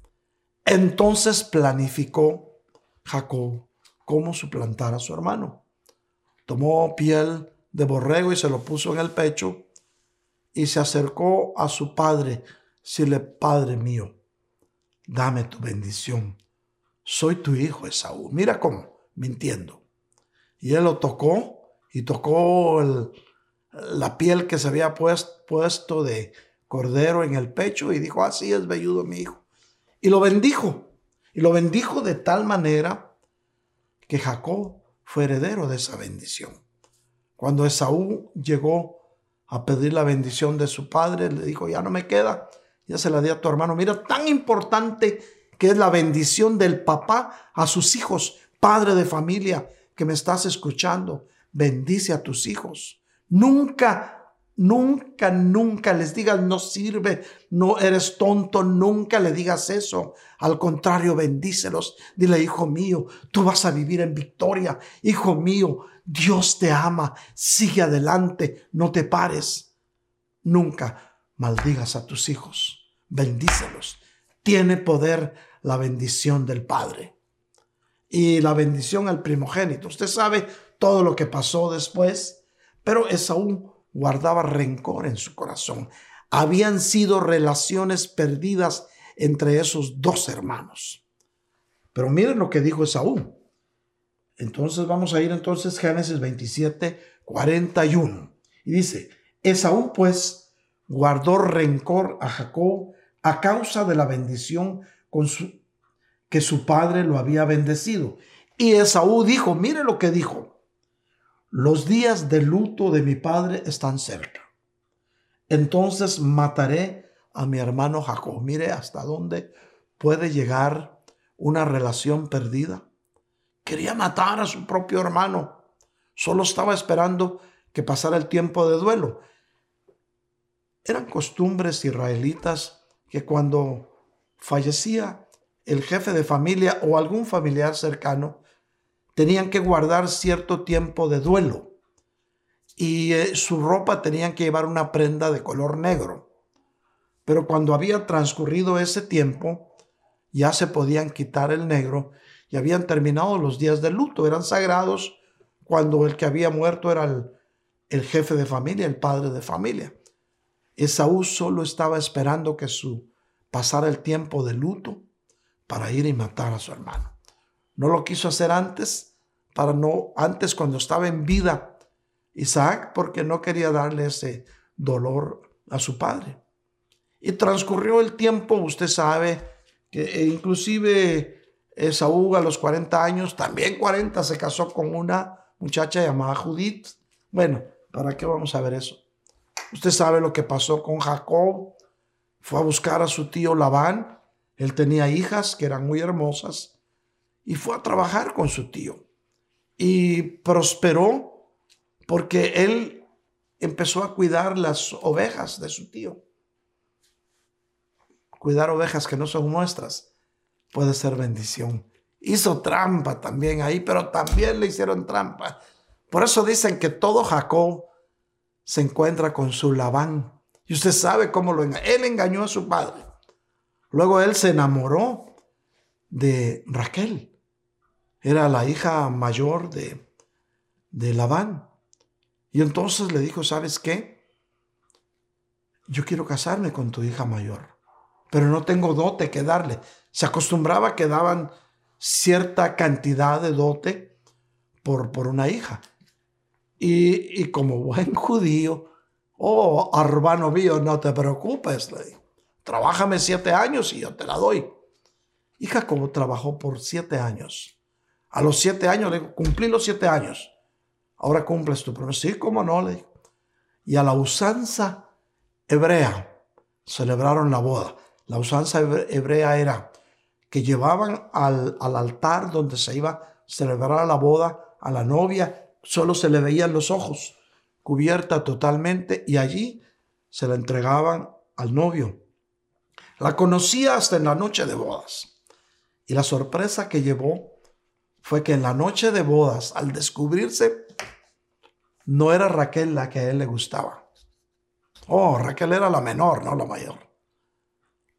entonces planificó Jacob cómo suplantar a su hermano. Tomó piel de borrego y se lo puso en el pecho y se acercó a su padre, decirle, Padre mío, dame tu bendición. Soy tu hijo Esaú. Mira cómo, mintiendo. Y él lo tocó y tocó la piel que se había puesto de cordero en el pecho y dijo, así es velludo mi hijo. Y lo bendijo. Y lo bendijo de tal manera que Jacob fue heredero de esa bendición. Cuando Esaú llegó a pedir la bendición de su padre, le dijo, ya no me queda, ya se la di a tu hermano. Mira, tan importante que es la bendición del papá a sus hijos, padre de familia que me estás escuchando, bendice a tus hijos. Nunca Nunca, nunca les digas no sirve, no eres tonto, nunca le digas eso. Al contrario, bendícelos. Dile, hijo mío, tú vas a vivir en victoria. Hijo mío, Dios te ama. Sigue adelante, no te pares. Nunca maldigas a tus hijos. Bendícelos. Tiene poder la bendición del Padre. Y la bendición al primogénito. Usted sabe todo lo que pasó después, pero es aún guardaba rencor en su corazón. Habían sido relaciones perdidas entre esos dos hermanos. Pero miren lo que dijo Esaú. Entonces vamos a ir entonces Génesis 27, 41. Y dice, Esaú pues guardó rencor a Jacob a causa de la bendición que su padre lo había bendecido. Y Esaú dijo, mire lo que dijo, los días de luto de mi padre están cerca. Entonces mataré a mi hermano Jacob. Mire hasta dónde puede llegar una relación perdida. Quería matar a su propio hermano. Solo estaba esperando que pasara el tiempo de duelo. Eran costumbres israelitas que cuando fallecía el jefe de familia o algún familiar cercano, tenían que guardar cierto tiempo de duelo y eh, su ropa tenían que llevar una prenda de color negro. Pero cuando había transcurrido ese tiempo, ya se podían quitar el negro y habían terminado los días de luto, eran sagrados cuando el que había muerto era el, el jefe de familia, el padre de familia. Esaú solo estaba esperando que su pasara el tiempo de luto para ir y matar a su hermano. No lo quiso hacer antes, para no antes cuando estaba en vida Isaac porque no quería darle ese dolor a su padre. Y transcurrió el tiempo, usted sabe que e inclusive Esaú a los 40 años, también 40, se casó con una muchacha llamada Judith. Bueno, ¿para qué vamos a ver eso? Usted sabe lo que pasó con Jacob. Fue a buscar a su tío Labán. Él tenía hijas que eran muy hermosas y fue a trabajar con su tío. Y prosperó porque él empezó a cuidar las ovejas de su tío. Cuidar ovejas que no son nuestras puede ser bendición. Hizo trampa también ahí, pero también le hicieron trampa. Por eso dicen que todo Jacob se encuentra con su Labán. Y usted sabe cómo lo engañó. Él engañó a su padre. Luego él se enamoró de Raquel. Era la hija mayor de, de Labán. Y entonces le dijo, ¿sabes qué? Yo quiero casarme con tu hija mayor, pero no tengo dote que darle. Se acostumbraba que daban cierta cantidad de dote por, por una hija. Y, y como buen judío, oh, hermano mío, no te preocupes, le dijo. Trabájame siete años y yo te la doy. Y Jacobo trabajó por siete años. A los siete años, le dijo, cumplí los siete años. Ahora cumples tu promesa. Sí, cómo no, le dijo. Y a la usanza hebrea celebraron la boda. La usanza hebrea era que llevaban al, al altar donde se iba a celebrar la boda a la novia solo se le veían los ojos, cubierta totalmente, y allí se la entregaban al novio. La conocía hasta en la noche de bodas. Y la sorpresa que llevó fue que en la noche de bodas, al descubrirse, no era Raquel la que a él le gustaba. Oh, Raquel era la menor, no la mayor.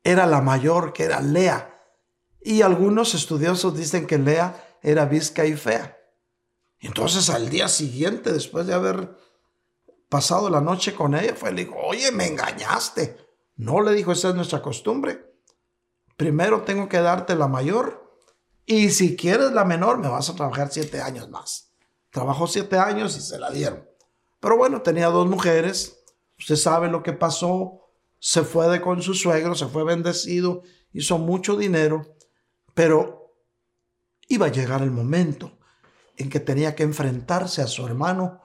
Era la mayor, que era Lea. Y algunos estudiosos dicen que Lea era visca y fea. Entonces al día siguiente, después de haber pasado la noche con ella, fue, le dijo, oye, me engañaste. No, le dijo, esa es nuestra costumbre. Primero tengo que darte la mayor y si quieres la menor, me vas a trabajar siete años más. Trabajó siete años y se la dieron. Pero bueno, tenía dos mujeres. Usted sabe lo que pasó. Se fue de con su suegro, se fue bendecido, hizo mucho dinero, pero iba a llegar el momento en que tenía que enfrentarse a su hermano,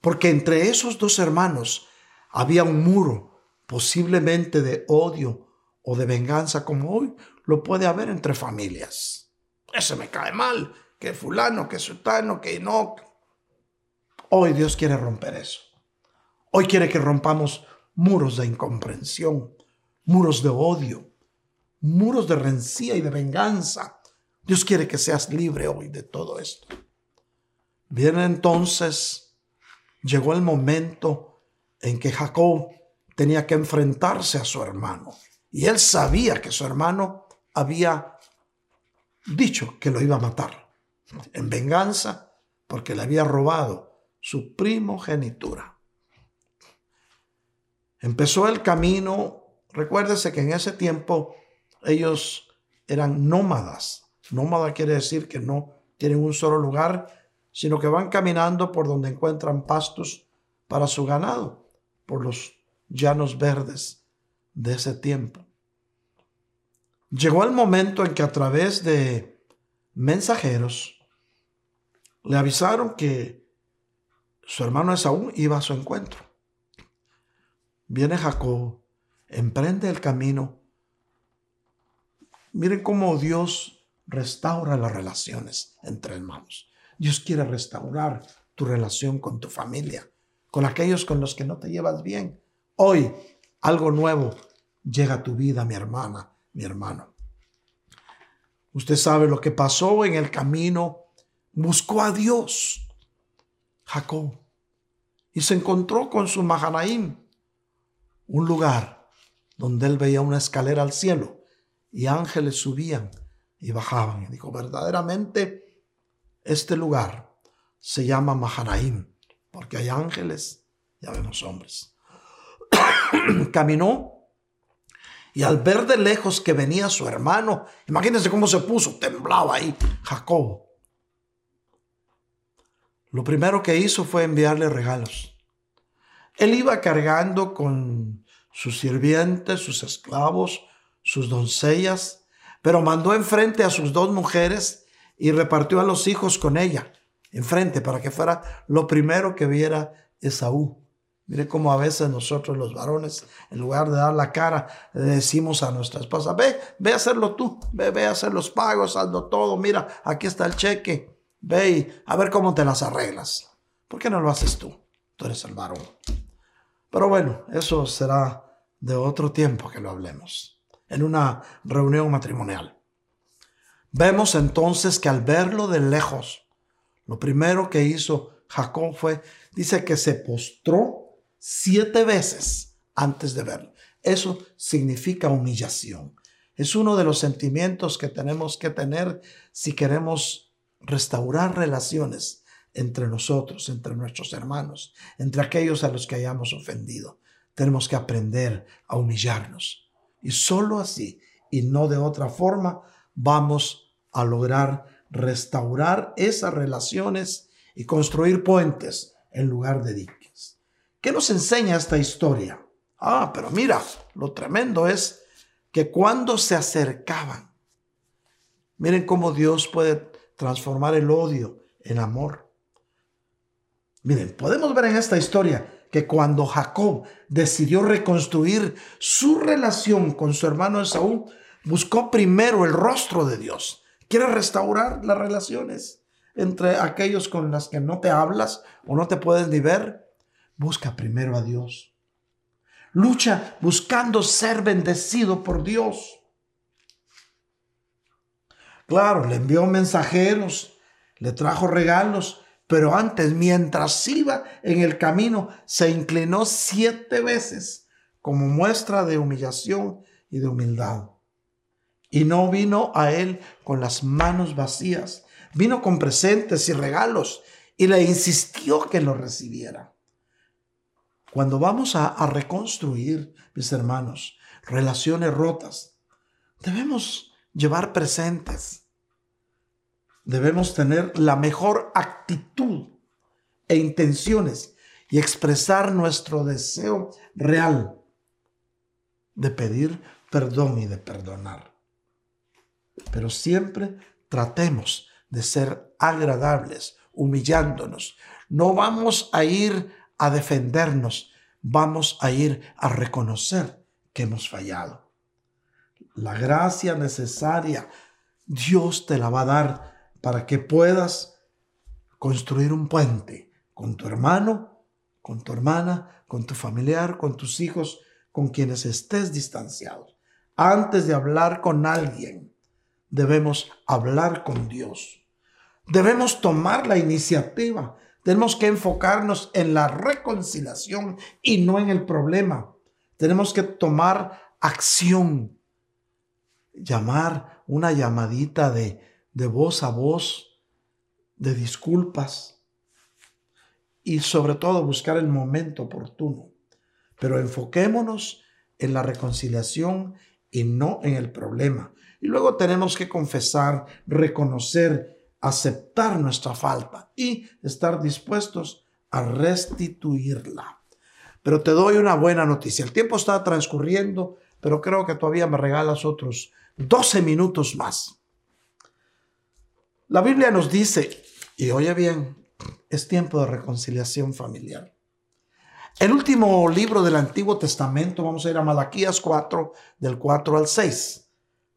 porque entre esos dos hermanos había un muro, posiblemente de odio o de venganza, como hoy lo puede haber entre familias. Ese me cae mal, que fulano, que sultano, que no. Hoy Dios quiere romper eso. Hoy quiere que rompamos muros de incomprensión, muros de odio, muros de rencía y de venganza Dios quiere que seas libre hoy de todo esto. Bien entonces, llegó el momento en que Jacob tenía que enfrentarse a su hermano. Y él sabía que su hermano había dicho que lo iba a matar en venganza porque le había robado su primogenitura. Empezó el camino, recuérdese que en ese tiempo ellos eran nómadas, Nómada quiere decir que no tienen un solo lugar, sino que van caminando por donde encuentran pastos para su ganado, por los llanos verdes de ese tiempo. Llegó el momento en que a través de mensajeros le avisaron que su hermano Esaú iba a su encuentro. Viene Jacob, emprende el camino. Miren cómo Dios restaura las relaciones entre hermanos. Dios quiere restaurar tu relación con tu familia, con aquellos con los que no te llevas bien. Hoy algo nuevo llega a tu vida, mi hermana, mi hermano. Usted sabe lo que pasó en el camino. Buscó a Dios, Jacob, y se encontró con su Mahanaim, un lugar donde él veía una escalera al cielo y ángeles subían y bajaban. Y dijo, verdaderamente este lugar se llama Mahanaim, porque hay ángeles y vemos hombres. Caminó y al ver de lejos que venía su hermano, imagínense cómo se puso, temblaba ahí Jacob. Lo primero que hizo fue enviarle regalos. Él iba cargando con sus sirvientes, sus esclavos, sus doncellas, pero mandó enfrente a sus dos mujeres y repartió a los hijos con ella, enfrente, para que fuera lo primero que viera Esaú. Mire cómo a veces nosotros los varones, en lugar de dar la cara, le decimos a nuestra esposa, ve, ve a hacerlo tú, ve, ve a hacer los pagos, hazlo todo, mira, aquí está el cheque, ve y a ver cómo te las arreglas. ¿Por qué no lo haces tú? Tú eres el varón. Pero bueno, eso será de otro tiempo que lo hablemos, en una reunión matrimonial. Vemos entonces que al verlo de lejos, lo primero que hizo Jacob fue, dice que se postró siete veces antes de verlo. Eso significa humillación. Es uno de los sentimientos que tenemos que tener si queremos restaurar relaciones entre nosotros, entre nuestros hermanos, entre aquellos a los que hayamos ofendido. Tenemos que aprender a humillarnos. Y solo así, y no de otra forma, vamos a lograr restaurar esas relaciones y construir puentes en lugar de. ¿Qué nos enseña esta historia? Ah, pero mira, lo tremendo es que cuando se acercaban, miren cómo Dios puede transformar el odio en amor. Miren, podemos ver en esta historia que cuando Jacob decidió reconstruir su relación con su hermano Esaú, buscó primero el rostro de Dios. Quiere restaurar las relaciones entre aquellos con los que no te hablas o no te puedes ni ver busca primero a Dios. Lucha buscando ser bendecido por Dios. Claro, le envió mensajeros, le trajo regalos, pero antes, mientras iba en el camino, se inclinó siete veces como muestra de humillación y de humildad. Y no vino a él con las manos vacías, vino con presentes y regalos y le insistió que lo recibiera. Cuando vamos a, reconstruir, mis hermanos, relaciones rotas, debemos llevar presentes. Debemos tener la mejor actitud e intenciones y expresar nuestro deseo real de pedir perdón y de perdonar. Pero siempre tratemos de ser agradables, humillándonos. No vamos a ir a defendernos, vamos a ir a reconocer que hemos fallado. La gracia necesaria Dios te la va a dar para que puedas construir un puente con tu hermano, con tu hermana, con tu familiar, con tus hijos, con quienes estés distanciados. Antes de hablar con alguien, debemos hablar con Dios. Debemos tomar la iniciativa tenemos que enfocarnos en la reconciliación y no en el problema. Tenemos que tomar acción, llamar una llamadita de, de voz a voz, de disculpas y sobre todo buscar el momento oportuno. Pero enfoquémonos en la reconciliación y no en el problema. Y luego tenemos que confesar, reconocer aceptar nuestra falta y estar dispuestos a restituirla. Pero te doy una buena noticia. El tiempo está transcurriendo, pero creo que todavía me regalas otros 12 minutos más. La Biblia nos dice, y oye bien, es tiempo de reconciliación familiar. El último libro del Antiguo Testamento, vamos a ir a Malaquías 4, del 4 al 6.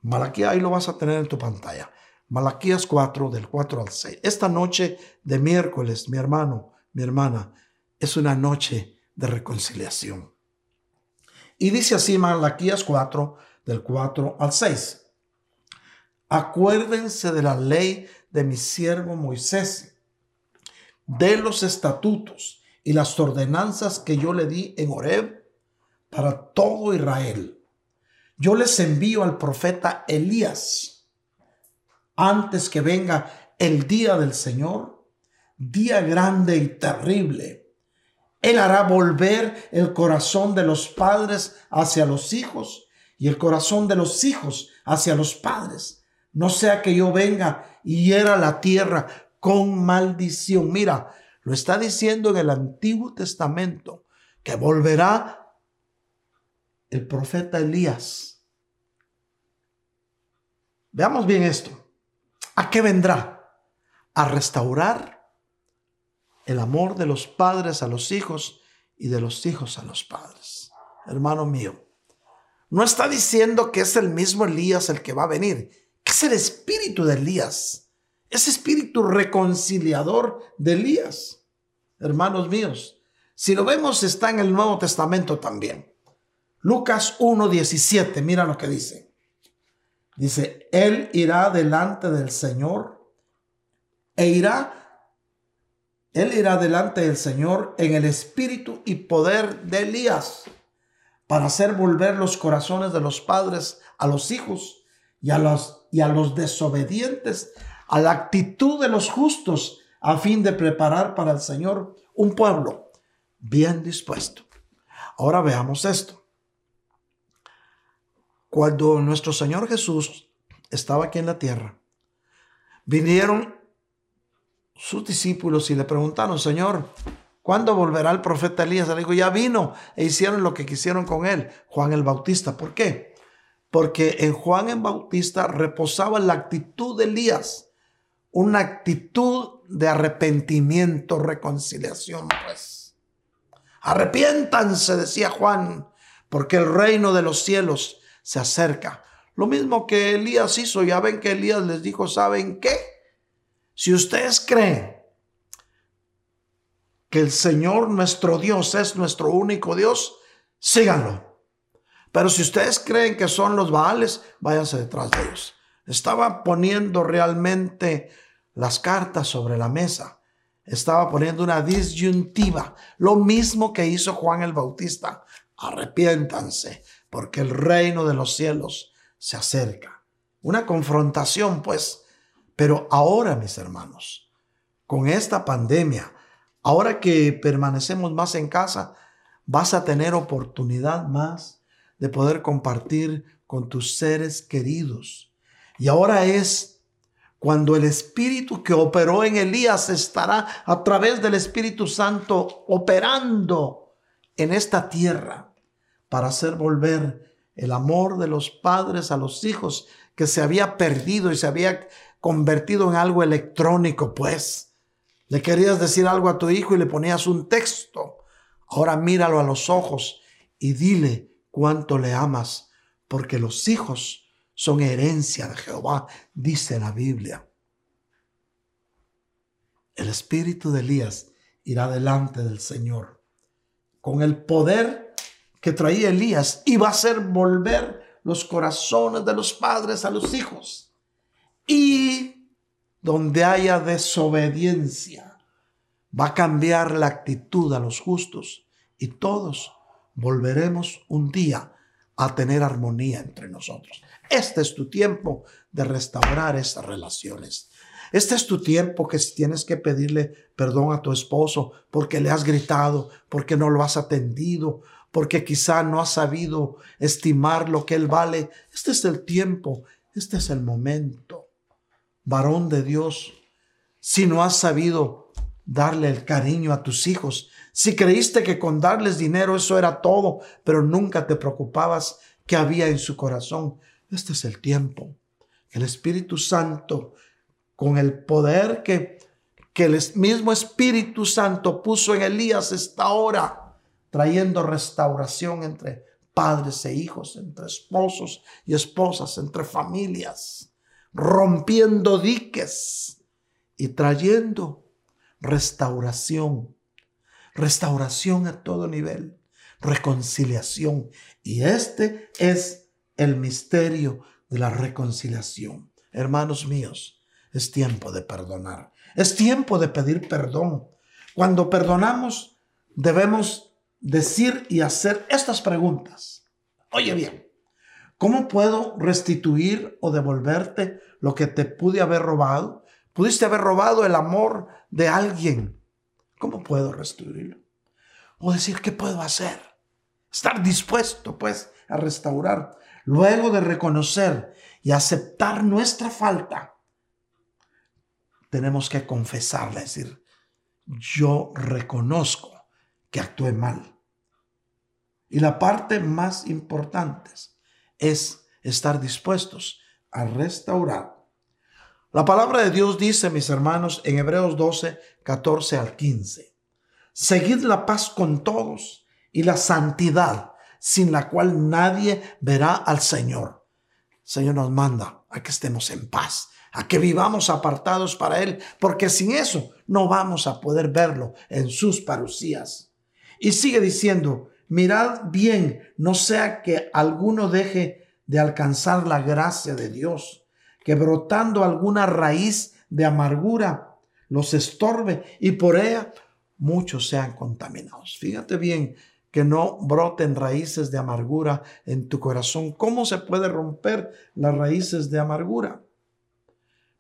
Malaquías, ahí lo vas a tener en tu pantalla. Malaquías 4, del 4 al 6. Esta noche de miércoles, mi hermano, mi hermana, es una noche de reconciliación. Y dice así Malaquías 4, del 4 al 6. Acuérdense de la ley de mi siervo Moisés, de los estatutos y las ordenanzas que yo le di en Horeb para todo Israel. Yo les envío al profeta Elías antes que venga el día del Señor, día grande y terrible. Él hará volver el corazón de los padres hacia los hijos y el corazón de los hijos hacia los padres. No sea que yo venga y hiera la tierra con maldición. Mira, lo está diciendo en el Antiguo Testamento, que volverá el profeta Elías. Veamos bien esto. ¿A qué vendrá? A restaurar el amor de los padres a los hijos y de los hijos a los padres. Hermano mío, no está diciendo que es el mismo Elías el que va a venir, que es el espíritu de Elías ese espíritu reconciliador de Elías. Hermanos míos, si lo vemos está en el Nuevo Testamento también. Lucas 1.17, mira lo que dice. Dice, Él irá delante del Señor e irá, Él irá delante del Señor en el espíritu y poder de Elías para hacer volver los corazones de los padres a los hijos y a los, y a los desobedientes a la actitud de los justos a fin de preparar para el Señor un pueblo bien dispuesto. Ahora veamos esto. Cuando nuestro Señor Jesús estaba aquí en la tierra, vinieron sus discípulos y le preguntaron, Señor, ¿cuándo volverá el profeta Elías? Le dijo, ya vino e hicieron lo que quisieron con él, Juan el Bautista. ¿Por qué? Porque en Juan el Bautista reposaba la actitud de Elías una actitud de arrepentimiento, reconciliación, pues. Arrepiéntanse, decía Juan, porque el reino de los cielos se acerca. Lo mismo que Elías hizo, ya ven que Elías les dijo, ¿saben qué? Si ustedes creen que el Señor nuestro Dios es nuestro único Dios, síganlo. Pero si ustedes creen que son los Baales, váyanse detrás de ellos. Estaba poniendo realmente las cartas sobre la mesa. Estaba poniendo una disyuntiva, lo mismo que hizo Juan el Bautista. Arrepiéntanse, porque el reino de los cielos se acerca. Una confrontación, pues. Pero ahora, mis hermanos, con esta pandemia, ahora que permanecemos más en casa, vas a tener oportunidad más de poder compartir con tus seres queridos. Y ahora es cuando el Espíritu que operó en Elías estará a través del Espíritu Santo operando en esta tierra para hacer volver el amor de los padres a los hijos que se había perdido y se había convertido en algo electrónico, pues. Le querías decir algo a tu hijo y le ponías un texto. Ahora míralo a los ojos y dile cuánto le amas, porque los hijos son herencia de Jehová, dice la Biblia. El espíritu de Elías irá delante del Señor con el poder que traía Elías va a hacer volver los corazones de los padres a los hijos. Y donde haya desobediencia, va a cambiar la actitud a los justos y todos volveremos un día a tener armonía entre nosotros. Este es tu tiempo de restaurar esas relaciones. Este es tu tiempo que si tienes que pedirle perdón a tu esposo porque le has gritado, porque no lo has atendido, porque quizá no has sabido estimar lo que él vale. Este es el tiempo, este es el momento. Varón de Dios, si no has sabido darle el cariño a tus hijos, si creíste que con darles dinero eso era todo, pero nunca te preocupabas que había en su corazón, este es el tiempo. El Espíritu Santo, con el poder que, que el mismo Espíritu Santo puso en Elías, está ahora trayendo restauración entre padres e hijos, entre esposos y esposas, entre familias, rompiendo diques y trayendo restauración, restauración a todo nivel, reconciliación. Y este es el misterio de la reconciliación. Hermanos míos, es tiempo de perdonar. Es tiempo de pedir perdón. Cuando perdonamos, debemos decir y hacer estas preguntas. Oye bien, ¿Cómo puedo restituir o devolverte lo que te pude haber robado? Pudiste haber robado el amor de alguien. ¿Cómo puedo restituirlo? O decir, ¿qué puedo hacer? Estar dispuesto, pues, a restaurar. Luego de reconocer y aceptar nuestra falta, tenemos que confesarla, es decir, yo reconozco que actué mal. Y la parte más importante es estar dispuestos a restaurar. La palabra de Dios dice, mis hermanos, en Hebreos 12, 14 al 15, seguid la paz con todos y la santidad, sin la cual nadie verá al Señor. Señor nos manda a que estemos en paz, a que vivamos apartados para Él, porque sin eso no vamos a poder verlo en sus parucías. Y sigue diciendo, mirad bien, no sea que alguno deje de alcanzar la gracia de Dios, que brotando alguna raíz de amargura los estorbe y por ella muchos sean contaminados. Fíjate bien que no broten raíces de amargura en tu corazón. ¿Cómo se puede romper las raíces de amargura?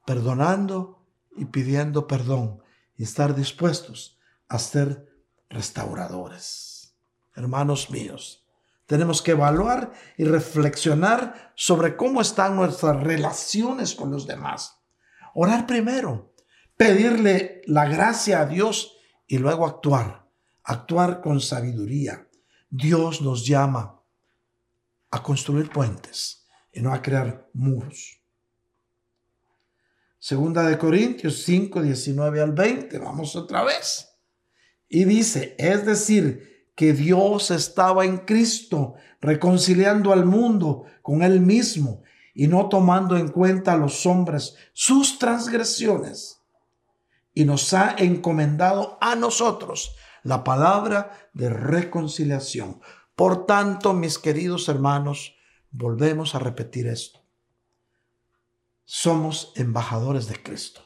Perdonando y pidiendo perdón y estar dispuestos a ser restauradores hermanos míos. Tenemos que evaluar y reflexionar sobre cómo están nuestras relaciones con los demás. Orar primero, pedirle la gracia a Dios y luego actuar. Actuar con sabiduría. Dios nos llama a construir puentes y no a crear muros. Segunda de Corintios 5, 19 al 20. Vamos otra vez. Y dice, es decir, que Dios estaba en Cristo, reconciliando al mundo con Él mismo y no tomando en cuenta a los hombres sus transgresiones. Y nos ha encomendado a nosotros la palabra de reconciliación. Por tanto, mis queridos hermanos, volvemos a repetir esto. Somos embajadores de Cristo.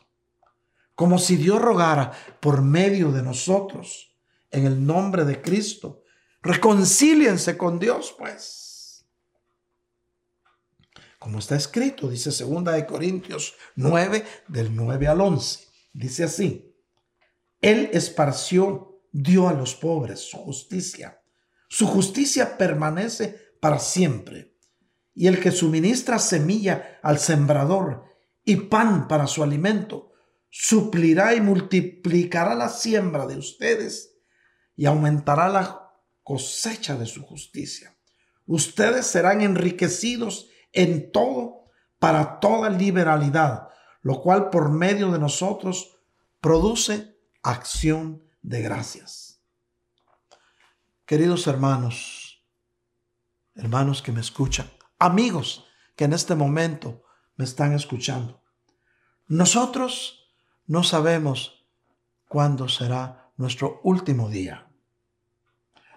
Como si Dios rogara por medio de nosotros en el nombre de Cristo. Reconcíliense con Dios, pues. Como está escrito, dice segunda de Corintios 9, del 9 al 11. Dice así, Él esparció, dio a los pobres su justicia. Su justicia permanece para siempre. Y el que suministra semilla al sembrador y pan para su alimento, suplirá y multiplicará la siembra de ustedes y aumentará la cosecha de su justicia. Ustedes serán enriquecidos en todo para toda liberalidad, lo cual por medio de nosotros produce acción de gracias. Queridos hermanos, hermanos que me escuchan, amigos que en este momento me están escuchando, nosotros no sabemos cuándo será nuestro último día.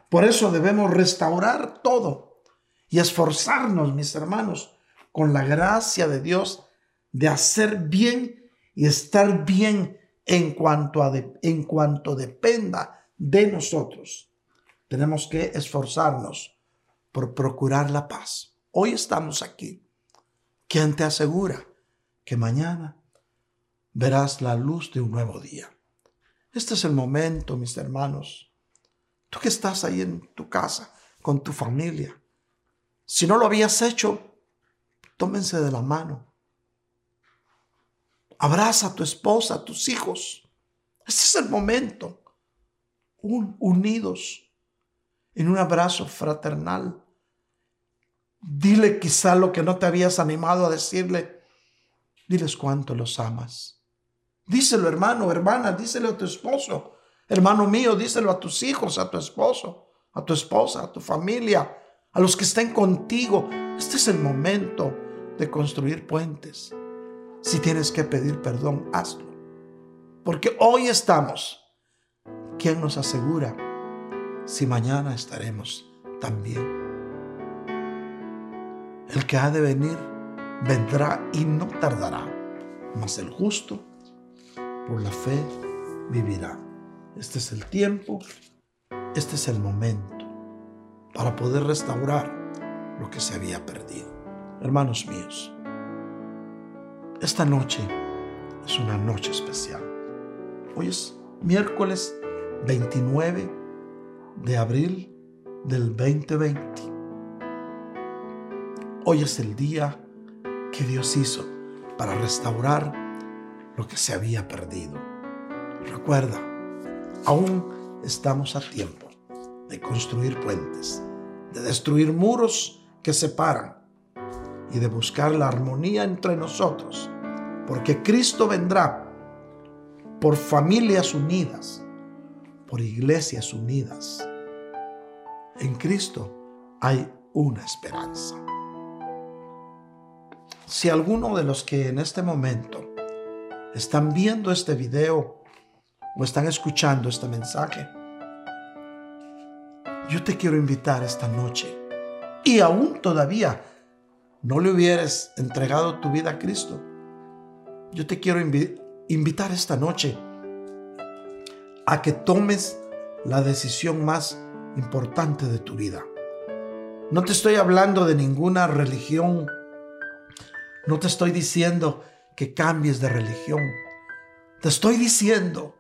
Por eso debemos restaurar todo y esforzarnos, mis hermanos, con la gracia de Dios de hacer bien y estar bien en cuanto, a en cuanto dependa de nosotros. Tenemos que esforzarnos por procurar la paz. Hoy estamos aquí. ¿Quién te asegura que mañana verás la luz de un nuevo día? Este es el momento, mis hermanos, Tú que estás ahí en tu casa con tu familia. Si no lo habías hecho, tómense de la mano. Abraza a tu esposa, a tus hijos. Este es el momento. unidos en un abrazo fraternal. Dile quizá lo que no te habías animado a decirle. Diles cuánto los amas. Díselo, hermano, hermana, díselo a tu esposo. Hermano mío, díselo a tus hijos, a tu esposo, a tu esposa, a tu familia, a los que estén contigo. Este es el momento de construir puentes. Si tienes que pedir perdón, hazlo. Porque hoy estamos. ¿Quién nos asegura si mañana estaremos también? El que ha de venir vendrá y no tardará, mas el justo por la fe vivirá. Este es el tiempo, este es el momento para poder restaurar lo que se había perdido. hermanos míos, esta noche es una noche especial. Hoy es miércoles 29 de abril del 2020. Hoy es el día que Dios hizo para restaurar lo que se había perdido. Recuerda, aún estamos a tiempo de construir puentes, de destruir muros que separan y de buscar la armonía entre nosotros, porque Cristo vendrá por familias unidas, por iglesias unidas. En Cristo hay una esperanza. Si alguno de los que en este momento están viendo este video o están escuchando este mensaje, yo te quiero invitar esta noche y aún todavía no le hubieras entregado tu vida a Cristo, yo te quiero invitar esta noche a que tomes la decisión más importante de tu vida. No te estoy hablando de ninguna religión no te estoy diciendo que cambies de religión. Te estoy diciendo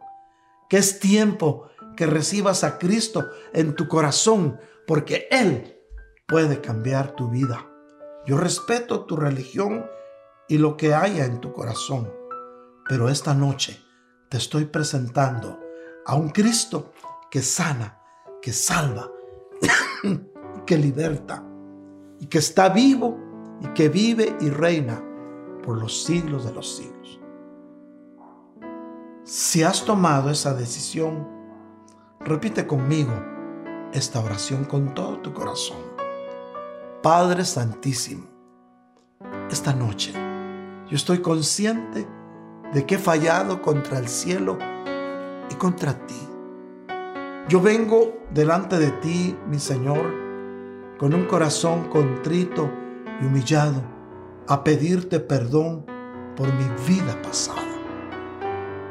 que es tiempo que recibas a Cristo en tu corazón porque Él puede cambiar tu vida. Yo respeto tu religión y lo que haya en tu corazón, pero esta noche te estoy presentando a un Cristo que sana, que salva, que liberta y que está vivo y que vive y reina por los siglos de los siglos. Si has tomado esa decisión, repite conmigo esta oración con todo tu corazón. Padre Santísimo, esta noche yo estoy consciente de que he fallado contra el cielo y contra ti. Yo vengo delante de ti, mi Señor, con un corazón contrito y humillado a pedirte perdón por mi vida pasada.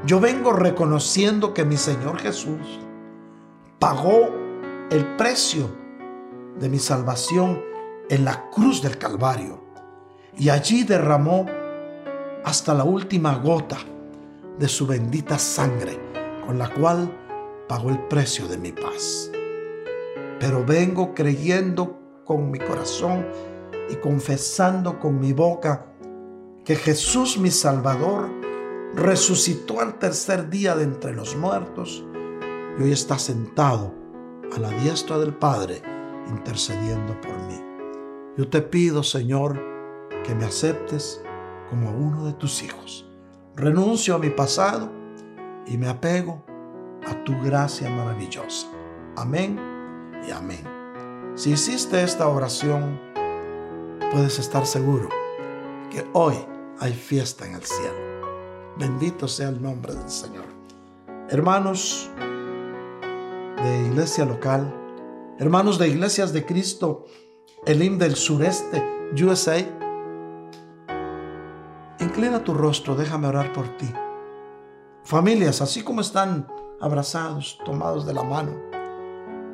Yo vengo reconociendo que mi Señor Jesús pagó el precio de mi salvación en la cruz del Calvario y allí derramó hasta la última gota de su bendita sangre con la cual pagó el precio de mi paz. Pero vengo creyendo con mi corazón y confesando con mi boca que Jesús mi Salvador resucitó al tercer día de entre los muertos y hoy está sentado a la diestra del Padre intercediendo por mí. Yo te pido, Señor, que me aceptes como uno de tus hijos. Renuncio a mi pasado y me apego a tu gracia maravillosa. Amén y amén. Si hiciste esta oración, puedes estar seguro que hoy hay fiesta en el cielo. Bendito sea el nombre del Señor. Hermanos de iglesia local, hermanos de iglesias de Cristo, Elim del sureste, USA, inclina tu rostro, déjame orar por ti. Familias, así como están abrazados, tomados de la mano,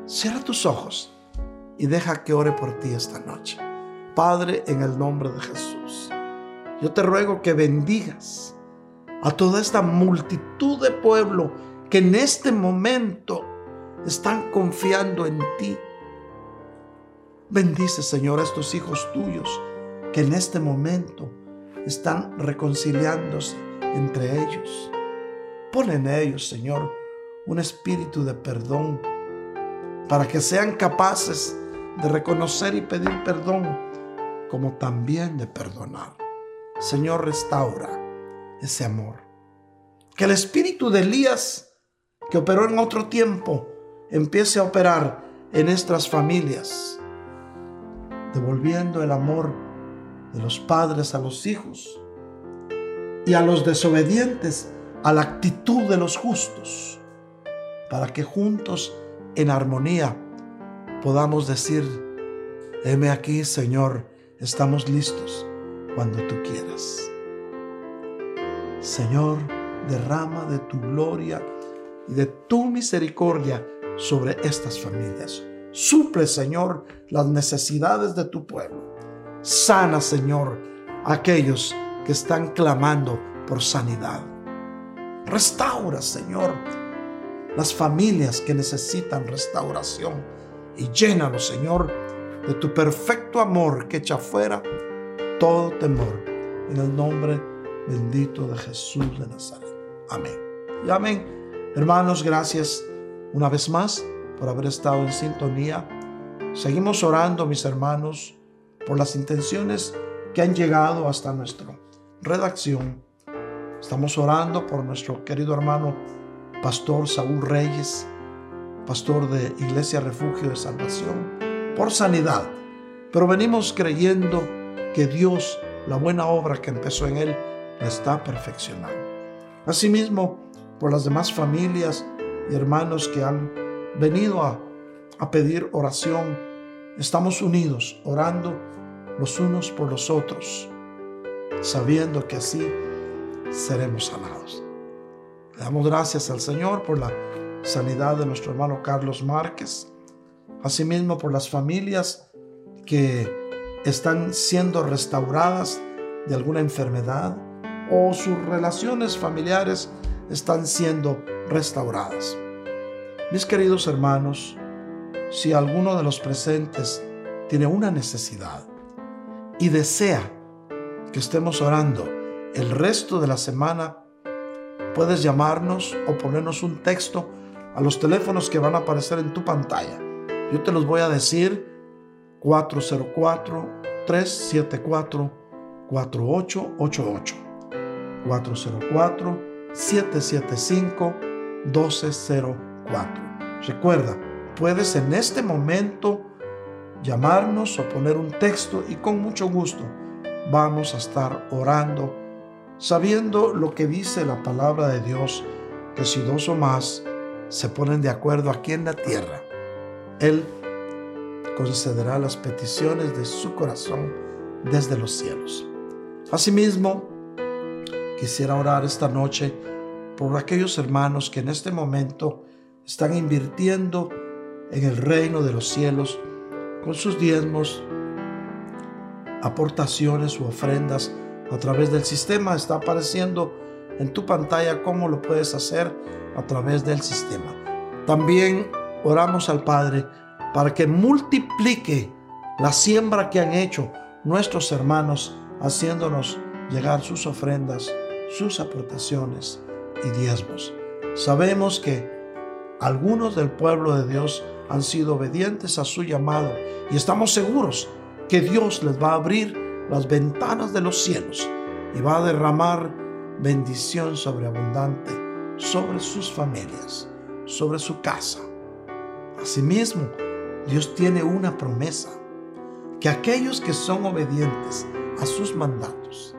cierra tus ojos y deja que ore por ti esta noche. Padre, en el nombre de Jesús, yo te ruego que bendigas a toda esta multitud de pueblo que en este momento están confiando en ti. Bendice, Señor, a estos hijos tuyos que en este momento están reconciliándose entre ellos. Pon en ellos, Señor, un espíritu de perdón para que sean capaces de reconocer y pedir perdón como también de perdonar. Señor, restaura ese amor. Que el espíritu de Elías, que operó en otro tiempo, empiece a operar en nuestras familias, devolviendo el amor de los padres a los hijos y a los desobedientes a la actitud de los justos, para que juntos en armonía podamos decir, heme aquí, Señor, Estamos listos cuando tú quieras. Señor, derrama de tu gloria y de tu misericordia sobre estas familias. Suple, Señor, las necesidades de tu pueblo. Sana, Señor, a aquellos que están clamando por sanidad. Restaura, Señor, las familias que necesitan restauración y llénalo, Señor, de tu perfecto amor que echa fuera todo temor. En el nombre bendito de Jesús de Nazaret. Amén. Y amén. Hermanos, gracias una vez más por haber estado en sintonía. Seguimos orando, mis hermanos, por las intenciones que han llegado hasta nuestra redacción. Estamos orando por nuestro querido hermano Pastor Saúl Reyes, pastor de Iglesia Refugio de Salvación, por sanidad. Pero venimos creyendo que Dios, la buena obra que empezó en él, la está perfeccionando. Asimismo, por las demás familias y hermanos que han venido a, pedir oración, estamos unidos, orando los unos por los otros, sabiendo que así seremos sanados. Le damos gracias al Señor por la sanidad de nuestro hermano Carlos Márquez, asimismo por las familias que están siendo restauradas de alguna enfermedad o sus relaciones familiares están siendo restauradas. Mis queridos hermanos, si alguno de los presentes tiene una necesidad y desea que estemos orando el resto de la semana, puedes llamarnos o ponernos un texto a los teléfonos que van a aparecer en tu pantalla. Yo te los voy a decir 404-374-4888. 404-775-1204. Recuerda, puedes en este momento llamarnos o poner un texto y con mucho gusto vamos a estar orando, sabiendo lo que dice la palabra de Dios, que si dos o más se ponen de acuerdo aquí en la tierra, Él concederá las peticiones de su corazón desde los cielos. Asimismo, quisiera orar esta noche por aquellos hermanos que en este momento están invirtiendo en el reino de los cielos con sus diezmos, aportaciones u ofrendas a través del sistema. Está apareciendo en tu pantalla cómo lo puedes hacer a través del sistema. También oramos al Padre para que multiplique la siembra que han hecho nuestros hermanos haciéndonos llegar sus ofrendas, sus aportaciones y diezmos. Sabemos que algunos del pueblo de Dios han sido obedientes a su llamado y estamos seguros que Dios les va a abrir las ventanas de los cielos y va a derramar bendición sobreabundante sobre sus familias, sobre su casa. Asimismo, Dios tiene una promesa, que aquellos que son obedientes a sus mandatos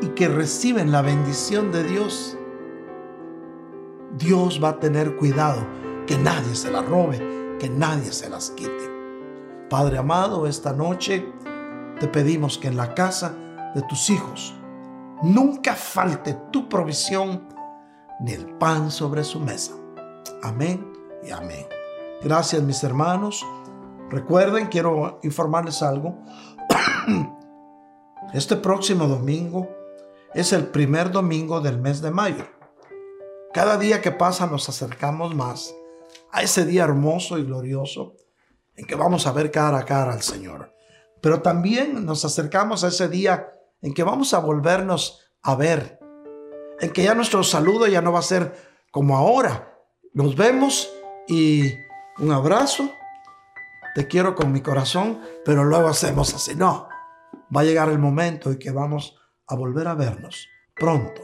y que reciben la bendición de Dios, Dios va a tener cuidado que nadie se la robe, que nadie se las quite. Padre amado, esta noche te pedimos que en la casa de tus hijos nunca falte tu provisión ni el pan sobre su mesa. Amén y amén. Gracias mis hermanos. Recuerden, quiero informarles algo. Este próximo domingo es el primer domingo del mes de mayo. Cada día que pasa nos acercamos más a ese día hermoso y glorioso en que vamos a ver cara a cara al Señor. Pero también nos acercamos a ese día en que vamos a volvernos a ver, en que ya nuestro saludo ya no va a ser como ahora. Nos vemos y un abrazo, te quiero con mi corazón, pero luego hacemos así. No, va a llegar el momento en que vamos a volver a vernos pronto.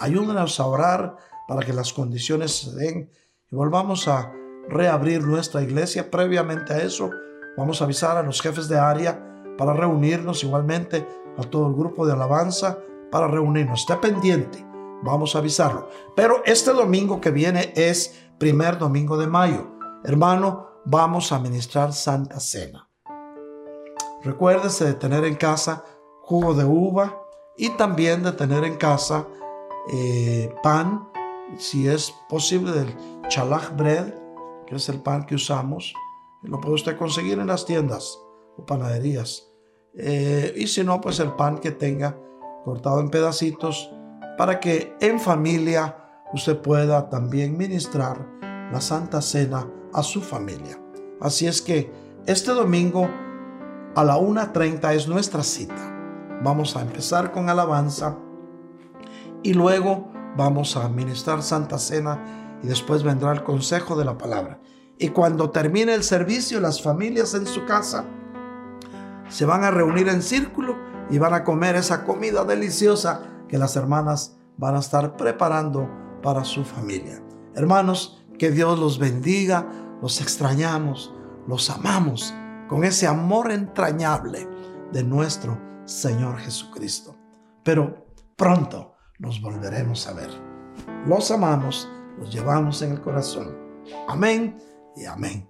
Ayúdenos a orar para que las condiciones se den y volvamos a reabrir nuestra iglesia. Previamente a eso, vamos a avisar a los jefes de área para reunirnos, igualmente a todo el grupo de alabanza para reunirnos. Esté pendiente, vamos a avisarlo. Pero este domingo que viene es primer domingo de mayo. Hermano, vamos a ministrar Santa Cena. Recuérdese de tener en casa jugo de uva y también de tener en casa eh, pan, si es posible, del chalach bread, que es el pan que usamos. Lo puede usted conseguir en las tiendas o panaderías. eh, y si no, pues el pan que tenga cortado en pedacitos para que en familia usted pueda también ministrar la Santa Cena a su familia. Así es que este domingo a la 1.30 es nuestra cita. Vamos a empezar con alabanza y luego vamos a ministrar Santa Cena y después vendrá el consejo de la palabra. Y cuando termine el servicio, las familias en su casa se van a reunir en círculo y van a comer esa comida deliciosa que las hermanas van a estar preparando para su familia. Hermanos, que Dios los bendiga, los extrañamos, los amamos con ese amor entrañable de nuestro Señor Jesucristo. Pero pronto nos volveremos a ver. Los amamos, los llevamos en el corazón. Amén y amén.